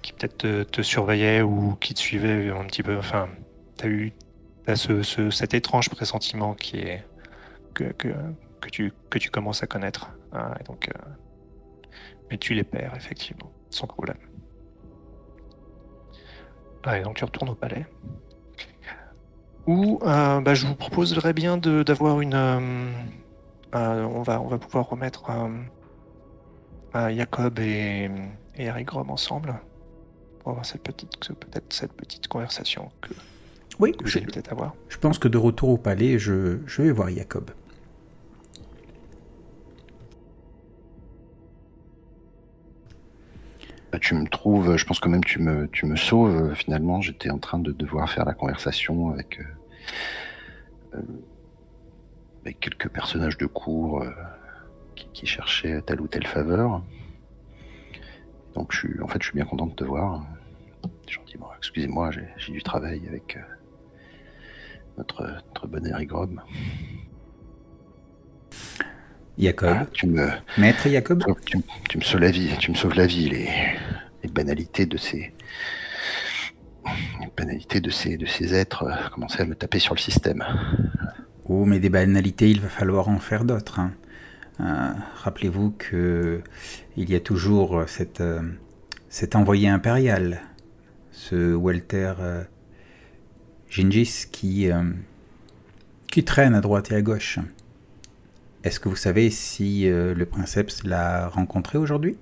qui peut-être te, te, surveillaient ou qui te suivaient un petit peu. Enfin, tu as ce, cet étrange pressentiment qui est que, que, que, tu, que tu commences à connaître. Hein, donc, euh, mais tu les perds, effectivement, sans problème. et donc tu retournes au palais. Ou euh, bah, je vous proposerais bien d'avoir une. Euh, on, va, on va pouvoir remettre Jacob et, et Harry Grom ensemble pour avoir peut-être cette petite conversation que, oui, je, peut-être avoir. Je pense que de retour au palais, je, je vais voir Jacob. Bah, tu me trouves, je pense que même tu me, tu me sauves. Finalement, j'étais en train de devoir faire la conversation avec, euh, euh, avec quelques personnages de cour euh, qui, qui, cherchaient telle ou telle faveur. Donc, je suis, en fait, je suis bien content de te voir. Gentiment, excusez-moi, j'ai du travail avec notre, notre bon Eric. Jacob. Ah, tu me, Maître Jacob. Tu, me sauves la vie, tu me sauves la vie, les, les banalités de ces, les banalités de ces, de ces êtres euh, commençaient à me taper sur le système. Oh, mais des banalités, il va falloir en faire d'autres. Hein. Euh, rappelez-vous que il y a toujours cette, euh, cet envoyé impérial, ce Walter Gingis qui, euh, qui traîne à droite et à gauche. Est-ce que vous savez si euh, le princeps l'a rencontré aujourd'hui?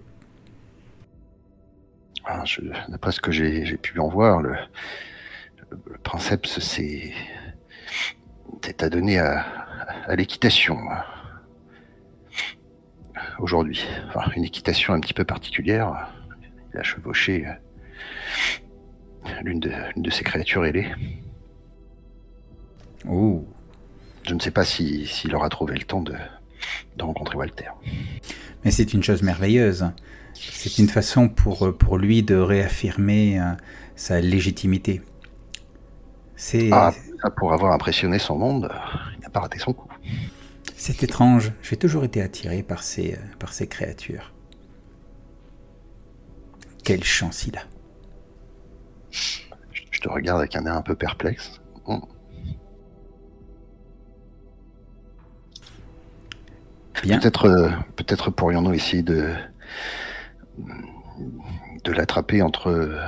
Ah, D'après ce que j'ai pu en voir, le, princeps s'est adonné à, à l'équitation. Aujourd'hui. Enfin, une équitation un petit peu particulière. Il a chevauché l'une de, de ces créatures ailées. Oh, Je ne sais pas si- s'il aura trouvé le temps de, de rencontrer Walter. mais c'est une chose merveilleuse. C'est une façon pour, euh, pour lui de réaffirmer euh, sa légitimité. C'est Ah, ça, pour avoir impressionné son monde, il n'a pas raté son coup. c'est étrange. J'ai toujours été attiré par ces, euh, par ces créatures. Quelle chance il a. Je je te regarde avec un air un peu perplexe. Bien. Peut-être euh, peut-être pourrions-nous essayer de de l'attraper entre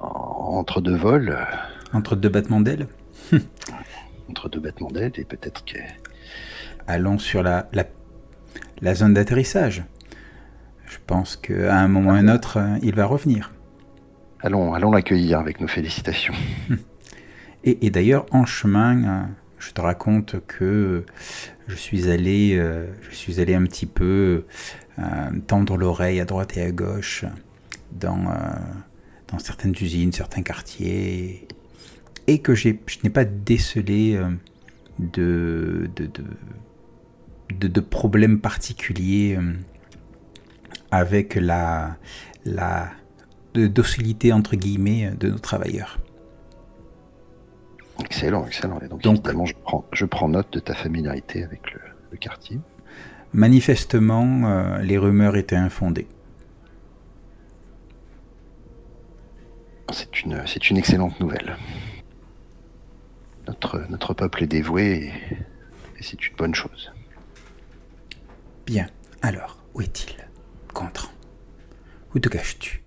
entre deux vols, Entre deux battements d'ailes, entre deux battements d'aile, et peut-être que allons sur la, la, la zone d'atterrissage. Je pense qu'à un moment ou à un autre, euh, il va revenir. allons allons l'accueillir avec nos félicitations. Et, et d'ailleurs, en chemin, euh, je te raconte que je suis allé, euh, je suis allé un petit peu euh, tendre l'oreille à droite et à gauche dans, euh, dans certaines usines, certains quartiers, et que je n'ai pas décelé de, de, de, de, problèmes particuliers avec la, la docilité entre guillemets de nos travailleurs. Excellent, excellent. Et donc, Donc- évidemment, je prends je prends note de ta familiarité avec le, le quartier. Manifestement, euh, les rumeurs étaient infondées. C'est une c'est une excellente nouvelle. Notre notre peuple est dévoué et, et c'est une bonne chose. Bien, alors, où est-il? Gontran Où te caches-tu?